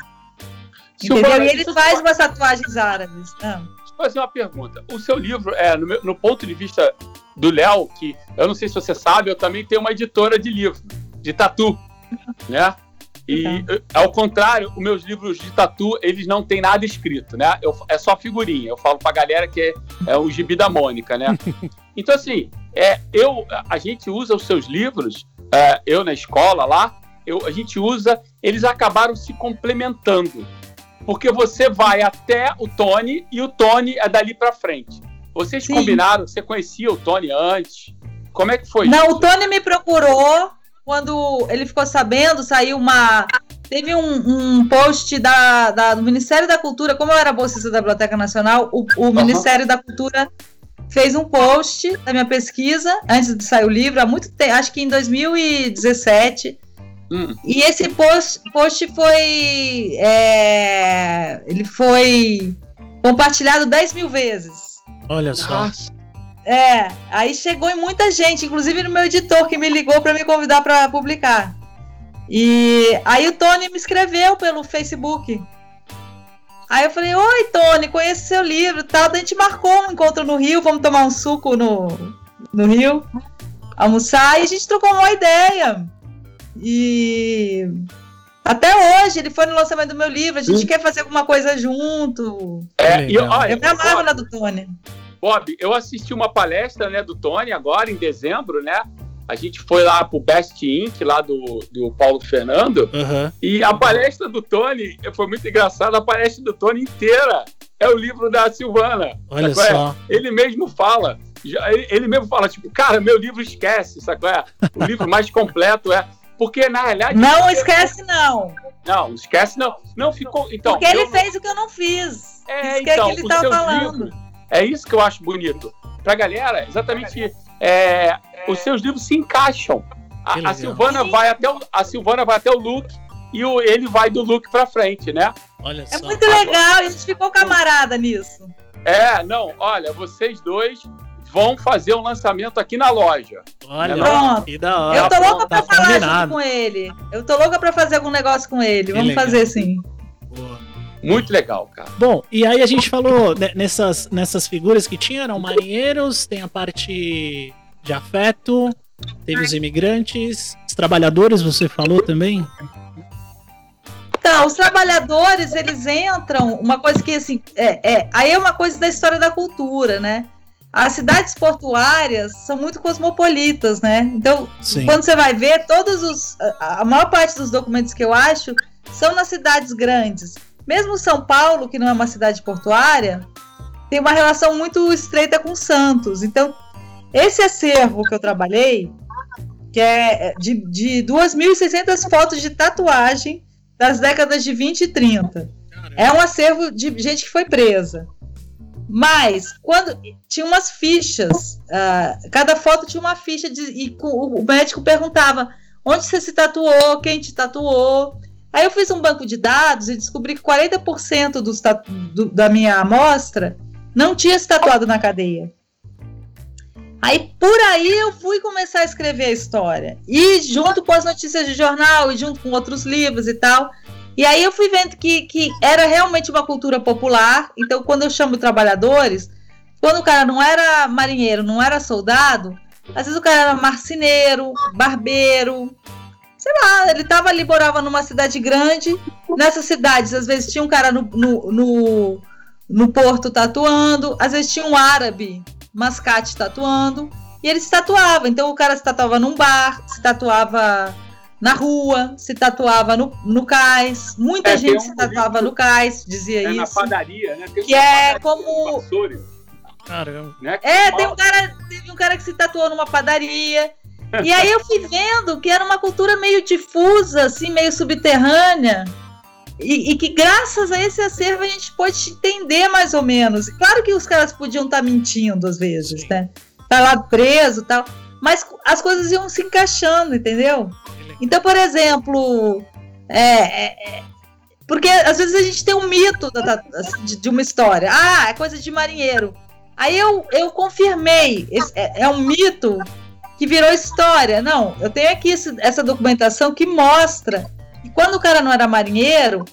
Entendeu? E ele faz umas tatuagens árabes. Ah. Deixa eu fazer uma pergunta. O seu livro, é, no, meu- no ponto de vista do Léo, que eu não sei se você sabe, eu também tenho uma editora de livro, de tatu, né? E eh, ao contrário, os meus livros de tatu, eles não têm nada escrito, né? Eu- é só figurinha. Eu falo pra galera que é, é o gibi da Mônica, né? Então, assim, é, eu, a gente usa os seus livros, é, eu na escola lá, eu, a gente usa, eles acabaram se complementando. Porque você vai até o Tony e o Tony é dali pra frente. Vocês Sim. combinaram, você conhecia o Tony antes? Como é que foi Não, isso? o Tony me procurou quando ele ficou sabendo, saiu uma. Teve um, um post da, da- do Ministério da Cultura, como eu era bolsista da Biblioteca Nacional, o, o Ministério da Cultura fez um post da minha pesquisa, antes de sair o livro, há muito tempo, acho que em 2017. Hum, E esse post, post foi. é, ele foi compartilhado 10 mil vezes. Olha só. nossa, É, aí chegou em muita gente, inclusive no meu editor que me ligou para me convidar para publicar. E aí o Tony me escreveu pelo Facebook. Aí eu falei: Oi, Tony, conheço seu livro e tal. Daí a gente marcou um encontro no Rio, vamos tomar um suco no, no Rio, almoçar, e a gente trocou uma ideia. E até hoje ele foi no lançamento do meu livro, a gente Hum. quer fazer alguma coisa junto. é, e, olha, Eu me amarro Bob, na do Tony. Bob, eu assisti uma palestra né, do Tony agora, em dezembro, né? A gente foi lá pro Best Inc., lá do, do Paulo Fernando, Aham. e a palestra do Tony foi muito engraçada. A palestra do Tony inteira é o livro da Silvana. Olha é? só. Ele mesmo fala, já- ele, ele mesmo fala, tipo, cara, meu livro esquece, sabe qual é? O livro mais completo é. Porque, na realidade. Não esquece, não. Não, esquece não. Não ficou. Então, Porque ele não- fez o que eu não fiz. É, isso que é então, que ele os tá falando. livros, é isso que eu acho bonito. Pra galera, exatamente é, os seus livros se encaixam. A, a. Silvana Sim. vai até o, a Silvana vai até o Luke e o, ele vai do Luke pra frente, né? Olha É só. muito legal, a gente ficou camarada nisso. É, não, olha, vocês dois vão fazer um lançamento aqui na loja. Olha, Pronto. que da hora. eu tô louca tá pra falar combinado. junto com ele. Eu tô louca pra fazer algum negócio com ele. Que Vamos legal. fazer sim. Boa. Muito legal, cara. Bom, e aí a gente falou nessas, nessas figuras que tinham, eram marinheiros, tem a parte de afeto, teve os imigrantes, os trabalhadores, você falou também? Então, os trabalhadores, eles entram, uma coisa que assim, é, é, aí é uma coisa da história da cultura, né? As cidades portuárias são muito cosmopolitas, né? Então, Sim. quando você vai ver, todos os. A, maior parte dos documentos que eu acho são nas cidades grandes. mesmo São Paulo, que não é uma cidade portuária, tem uma relação muito estreita com Santos. Então, esse acervo que eu trabalhei, que é de, de 2.600 fotos de tatuagem das décadas de 20 e 30. É um acervo de gente que foi presa. Mas, quando tinha umas fichas, uh, cada foto tinha uma ficha de, e o médico perguntava onde você se tatuou, quem te tatuou. Aí eu fiz um banco de dados e descobri que 40% dos do, da minha amostra não tinha se tatuado na cadeia. Aí por aí eu fui começar a escrever a história. E junto com as notícias de jornal e junto com outros livros e tal. E aí eu fui vendo que, que era realmente uma cultura popular. Então, quando eu chamo trabalhadores, quando o cara não era marinheiro, não era soldado, às vezes o cara era marceneiro, barbeiro, sei lá, ele tava ali, morava numa cidade grande. Nessas cidades, às vezes tinha um cara no, no, no, no porto tatuando, às vezes tinha um árabe mascate tatuando. E ele se tatuava. Então o cara se tatuava num bar, se tatuava na rua, se tatuava no, no cais. Muita é, gente um se tatuava no cais, dizia é isso. na padaria, né? Tem que é como. Caramba. Né? É, tem um cara, teve um cara que se tatuou numa padaria. E aí eu fui vendo que era uma cultura meio difusa, assim, meio subterrânea. E, e, que graças a esse acervo a gente pode entender mais ou menos. Claro que os caras podiam estar tá mentindo às vezes, né? Tá lá preso tal. Mas as coisas iam se encaixando, entendeu? Então, por exemplo, é, é, é, porque às vezes a gente tem um mito da, da, assim, de, de, uma história. Ah, é coisa de marinheiro. Aí eu, eu confirmei. Esse, é, é, um mito que virou história. Não, eu tenho aqui esse, essa documentação que mostra que quando o cara não era marinheiro,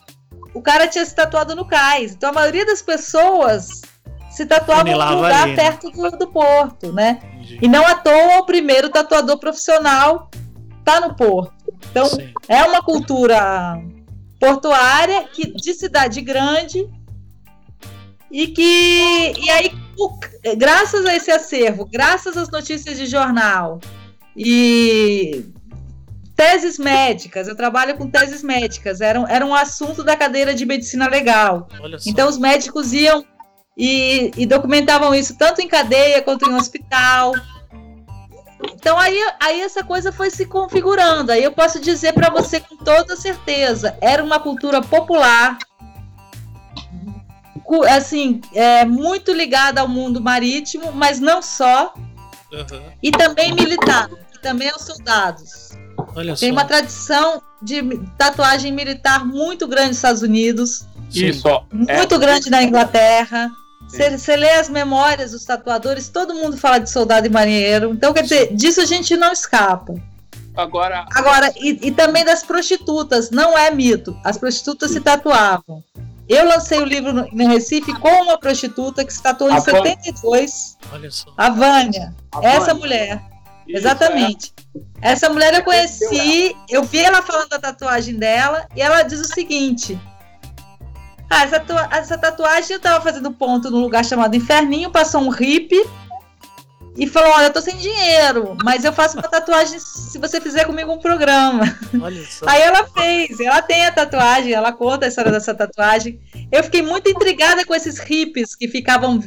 o cara tinha se tatuado no cais. Então a maioria das pessoas se tatuavam num lugar ali, né? perto do, do, porto, né? Entendi. E não à toa o primeiro tatuador profissional tá no porto. Então Sim. é uma cultura portuária que de cidade grande e que e aí graças a esse acervo, graças às notícias de jornal e Teses médicas, eu trabalho com teses médicas, era um, era um assunto da cadeira de medicina legal. Então os médicos iam e, e, documentavam isso tanto em cadeia quanto em hospital. Então aí, aí essa coisa foi se configurando. Aí eu posso dizer para você com toda certeza, era uma cultura popular, assim, é, muito ligada ao mundo marítimo, mas não só, uhum. e também militar, também aos soldados. Olha Tem só. uma tradição de tatuagem militar muito grande nos Estados Unidos. Isso. Muito é. grande na Inglaterra. Você lê as memórias dos tatuadores, todo mundo fala de soldado e marinheiro. Então, quer dizer, disso a gente não escapa. Agora. Agora, e, e também das prostitutas, não é mito. As prostitutas se tatuavam. Eu lancei o livro no, no Recife com uma prostituta que se tatuou em a 72. Olha só. A Vânia. A essa Vânia. mulher. Isso, Exatamente. É. Essa mulher eu conheci, eu vi ela falando da tatuagem dela e ela diz o seguinte: ah, essa, essa tatuagem eu tava fazendo ponto num lugar chamado Inferninho, passou um hippie e falou: Olha, eu tô sem dinheiro, mas eu faço uma tatuagem se você fizer comigo um programa. Aí ela fez, ela tem a tatuagem, ela conta a história dessa tatuagem. Eu fiquei muito intrigada com esses hippies que ficavam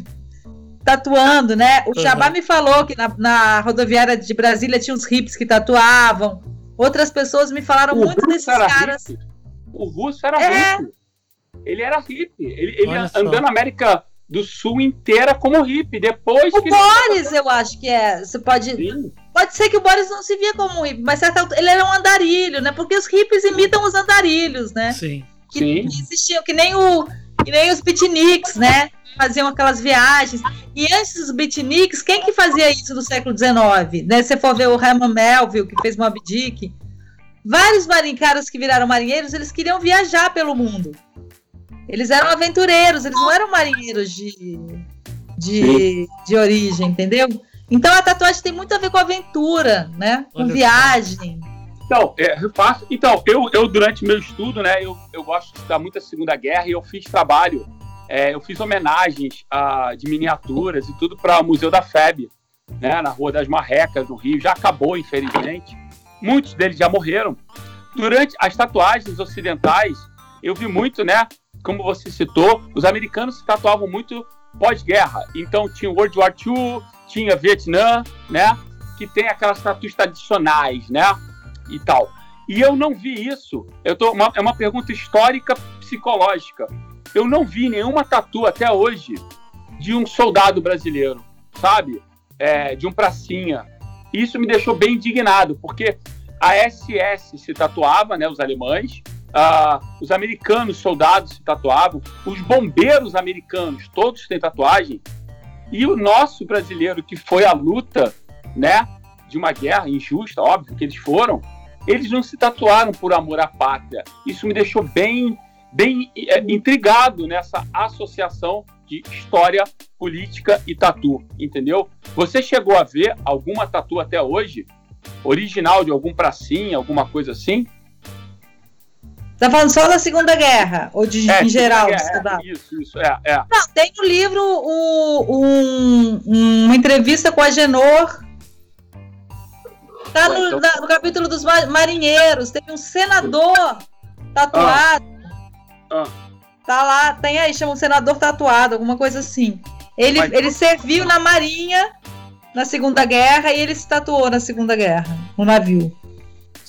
tatuando, né? O uhum. me falou que na, na, rodoviária de Brasília tinha uns hips que tatuavam. Outras pessoas me falaram o muito desses caras. Hippie. O russo era é. Ele era hippie. Ele, ele andando na América do Sul inteira como hippie. Depois o Boris, eu acho que é. Você pode. Sim. Pode ser que o Boris não se via como hippie, mas ele era um andarilho, né? Porque os hippies imitam os andarilhos, né? Sim. Que, Sim. que existiam, que nem o. Que nem os beatniks, né? faziam aquelas viagens. E antes dos beatniks, quem que fazia isso no século XIX? Né? Se você for ver o Herman Melville, que fez Moby Dick, vários marincaros que viraram marinheiros, eles queriam viajar pelo mundo. Eles eram aventureiros, eles não eram marinheiros de, de, de origem, entendeu? Então a tatuagem tem muito a ver com aventura, né? Com Olha viagem. Então, é, eu faço. Então, eu, eu durante meu estudo, né, eu, eu gosto de estudar muito a Segunda Guerra e eu fiz trabalho é, eu fiz homenagens a, de miniaturas e tudo para o Museu da FEB, né, na Rua das Marrecas, no Rio. Já acabou, infelizmente. Muitos deles já morreram. Durante as tatuagens ocidentais, eu vi muito, né, como você citou, os americanos se tatuavam muito pós-guerra. Então tinha World War II, tinha Vietnã, né? Que tem aquelas tatuas tradicionais, né? E tal. E eu não vi isso. Eu tô, uma, é uma pergunta histórica psicológica. Eu não vi nenhuma tatu até hoje de um soldado brasileiro, sabe? É, de um pracinha. Isso me deixou bem indignado, porque a SS se tatuava, né? Os alemães, Uh, os americanos soldados se tatuavam, os bombeiros americanos todos têm tatuagem, e o nosso brasileiro que foi à luta, né, de uma guerra injusta, óbvio que eles foram, eles não se tatuaram por amor à pátria. Isso me deixou bem, bem é, intrigado nessa associação de história, política e tatu, entendeu? Você chegou a ver alguma tatu até hoje, original de algum pracinha, alguma coisa assim? Tá falando só da Segunda Guerra? Ou de, é, em geral? Guerra, é, isso, isso, é, é. Não, tem no livro o, um, uma entrevista com a Genor. Tá no, então... no, capítulo dos marinheiros. Tem um senador tatuado. Ah. Ah. Tá lá, tem aí, chama um senador tatuado, alguma coisa assim. Ele, Mas... ele serviu na marinha na Segunda Guerra e ele se tatuou na Segunda Guerra, no navio.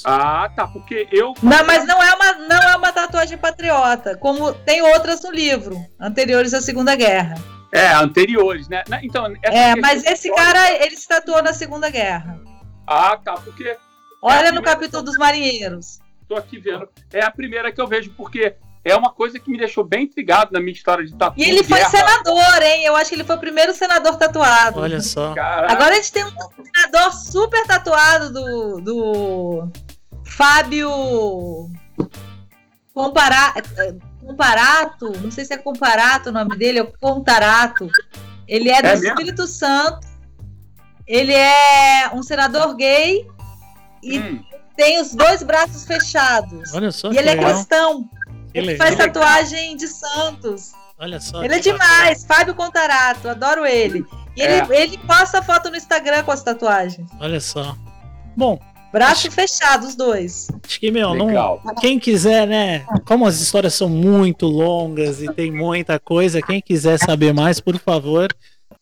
Ah, tá, porque eu. Não, mas não é uma, não é uma tatuagem patriota, como tem outras no livro, anteriores à Segunda Guerra. É, anteriores, né? Então, é, mas esse cara, ele se tatuou na Segunda Guerra. Ah, tá, porque. Olha é no capítulo dos marinheiros. Tô aqui vendo. É a primeira que eu vejo, porque é uma coisa que me deixou bem intrigado na minha história de tatu. E ele foi guerra. senador, hein? Eu acho que ele foi o primeiro senador tatuado. Olha só. Caraca. Agora a gente tem um senador super tatuado do, do Fábio Compara... Comparato, não sei se é Comparato o nome dele, é Contarato. Ele é do é Espírito Santo. Ele é um senador gay e hum. tem os dois braços fechados. Olha só. E ele é legal. é cristão. Ele faz tatuagem de Santos. Olha só. Ele é demais, bacana. Fábio Contarato, adoro ele. E é. ele, ele posta foto no Instagram com as tatuagens. Olha só. Bom. Braço acho, fechado, os dois. Acho que, meu, não, quem quiser, né? Como as histórias são muito longas e tem muita coisa, quem quiser saber mais, por favor,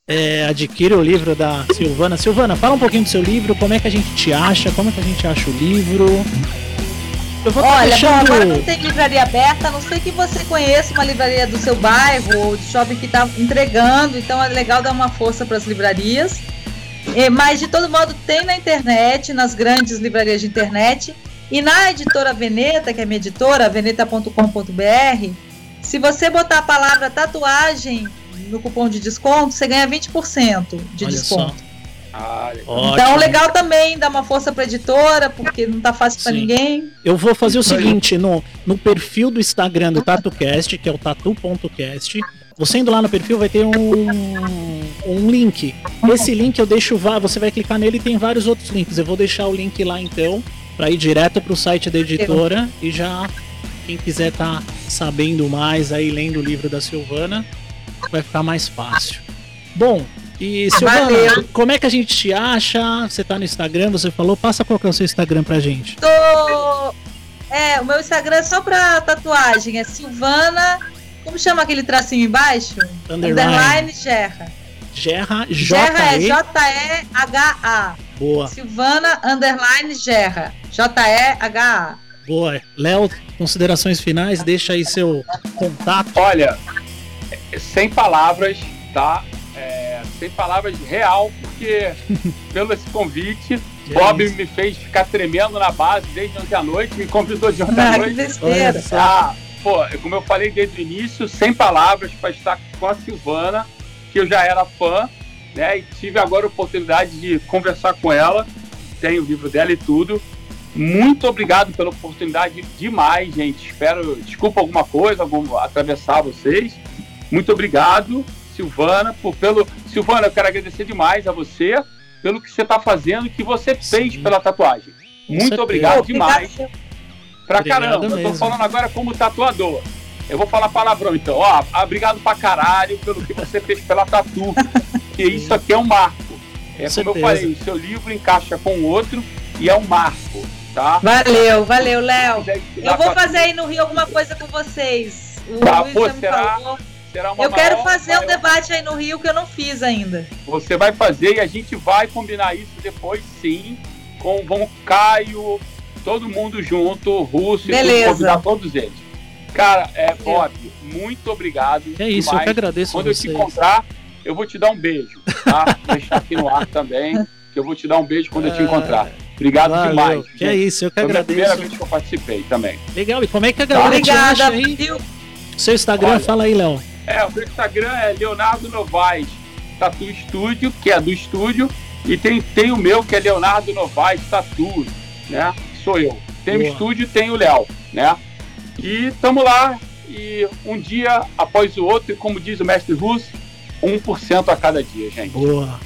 é, adquira o livro da Silvana. Silvana, fala um pouquinho do seu livro, como é que a gente te acha, como é que a gente acha o livro. Eu vou Olha, deixando... agora não tem livraria aberta, a não sei que você conheça uma livraria do seu bairro ou de shopping que está entregando, então é legal dar uma força para as livrarias. É, mas de todo modo tem na internet, nas grandes livrarias de internet e na editora Veneta, que é minha editora, veneta.com.br. Se você botar a palavra tatuagem no cupom de desconto, você ganha 20% de Olha desconto. Só. Ah, então, legal também dar uma força pra editora, porque não tá fácil para ninguém. Eu vou fazer o seguinte: no, no perfil do Instagram do TatuCast, que é o tatu.cast, você indo lá no perfil vai ter um, um link. Esse link eu deixo, você vai clicar nele e tem vários outros links. Eu vou deixar o link lá então, para ir direto pro site da editora e já quem quiser tá sabendo mais aí lendo o livro da Silvana, vai ficar mais fácil. Bom, e Silvana, Valeu. como é que a gente te acha? Você tá no Instagram, você falou, passa qual que é o seu Instagram pra gente. Tô... É, o meu Instagram é só pra tatuagem, é Silvana. Como chama aquele tracinho embaixo? Underline, Underline Gerra. Gerra, J Gerra é J-E-H-A. Boa. Silvana Underline Gerra. J-E-H-A. Boa. Léo, considerações finais, deixa aí seu contato. Olha, sem palavras, tá? sem palavras real, porque pelo esse convite, que Bob é me fez ficar tremendo na base desde ontem à noite, me convidou de ontem à ah, noite. Ah, pô, como eu falei desde o início, sem palavras para estar com a Silvana, que eu já era fã, né? E tive agora a oportunidade de conversar com ela, tem o livro dela e tudo. Muito obrigado pela oportunidade demais, gente. Espero, desculpa alguma coisa, algum, atravessar vocês. Muito obrigado. Silvana, por, pelo. Silvana, eu quero agradecer demais a você pelo que você está fazendo e que você fez Sim. pela tatuagem. Muito obrigado demais. Pra obrigado caramba, mesmo. eu tô falando agora como tatuador. Eu vou falar palavrão então. Ó, obrigado pra caralho pelo que você fez pela tatu. que isso aqui é um marco. É como certeza. eu falei, o seu livro encaixa com o outro e é um marco, tá? Valeu, valeu, Léo. Eu vou fazer aí no Rio alguma coisa com vocês. O Tá, Luiz pô, será-. Será uma Eu quero maior- fazer um maior- debate aí no Rio que eu não fiz ainda. Você vai fazer e a gente vai combinar isso depois, sim, com o Caio, todo mundo junto, o Russo, e Beleza. convidar todos eles. Cara, é, Bob, muito obrigado. É isso, eu demais. que agradeço Quando a eu te encontrar, eu vou te dar um beijo, tá? Deixar aqui no ar também, que eu vou te dar um beijo quando eu te Ah, encontrar. Obrigado Valeu. demais. Que é isso, eu que Foi a minha primeira agradeço. vez que eu participei também. Legal, e como é que a galera te Obrigada, acha aí? viu? Seu Instagram, Olha. fala aí, Léo. É, o meu Instagram é Leonardo Novaes Tatu Estúdio, que é do estúdio, e tem, tem o meu, que é Leonardo Novaes Tatu, né? Sou eu. Tem o estúdio tem o Léo, né? E tamo lá, e um dia após o outro, e como diz o mestre Russo, 1% a cada dia, gente. Boa.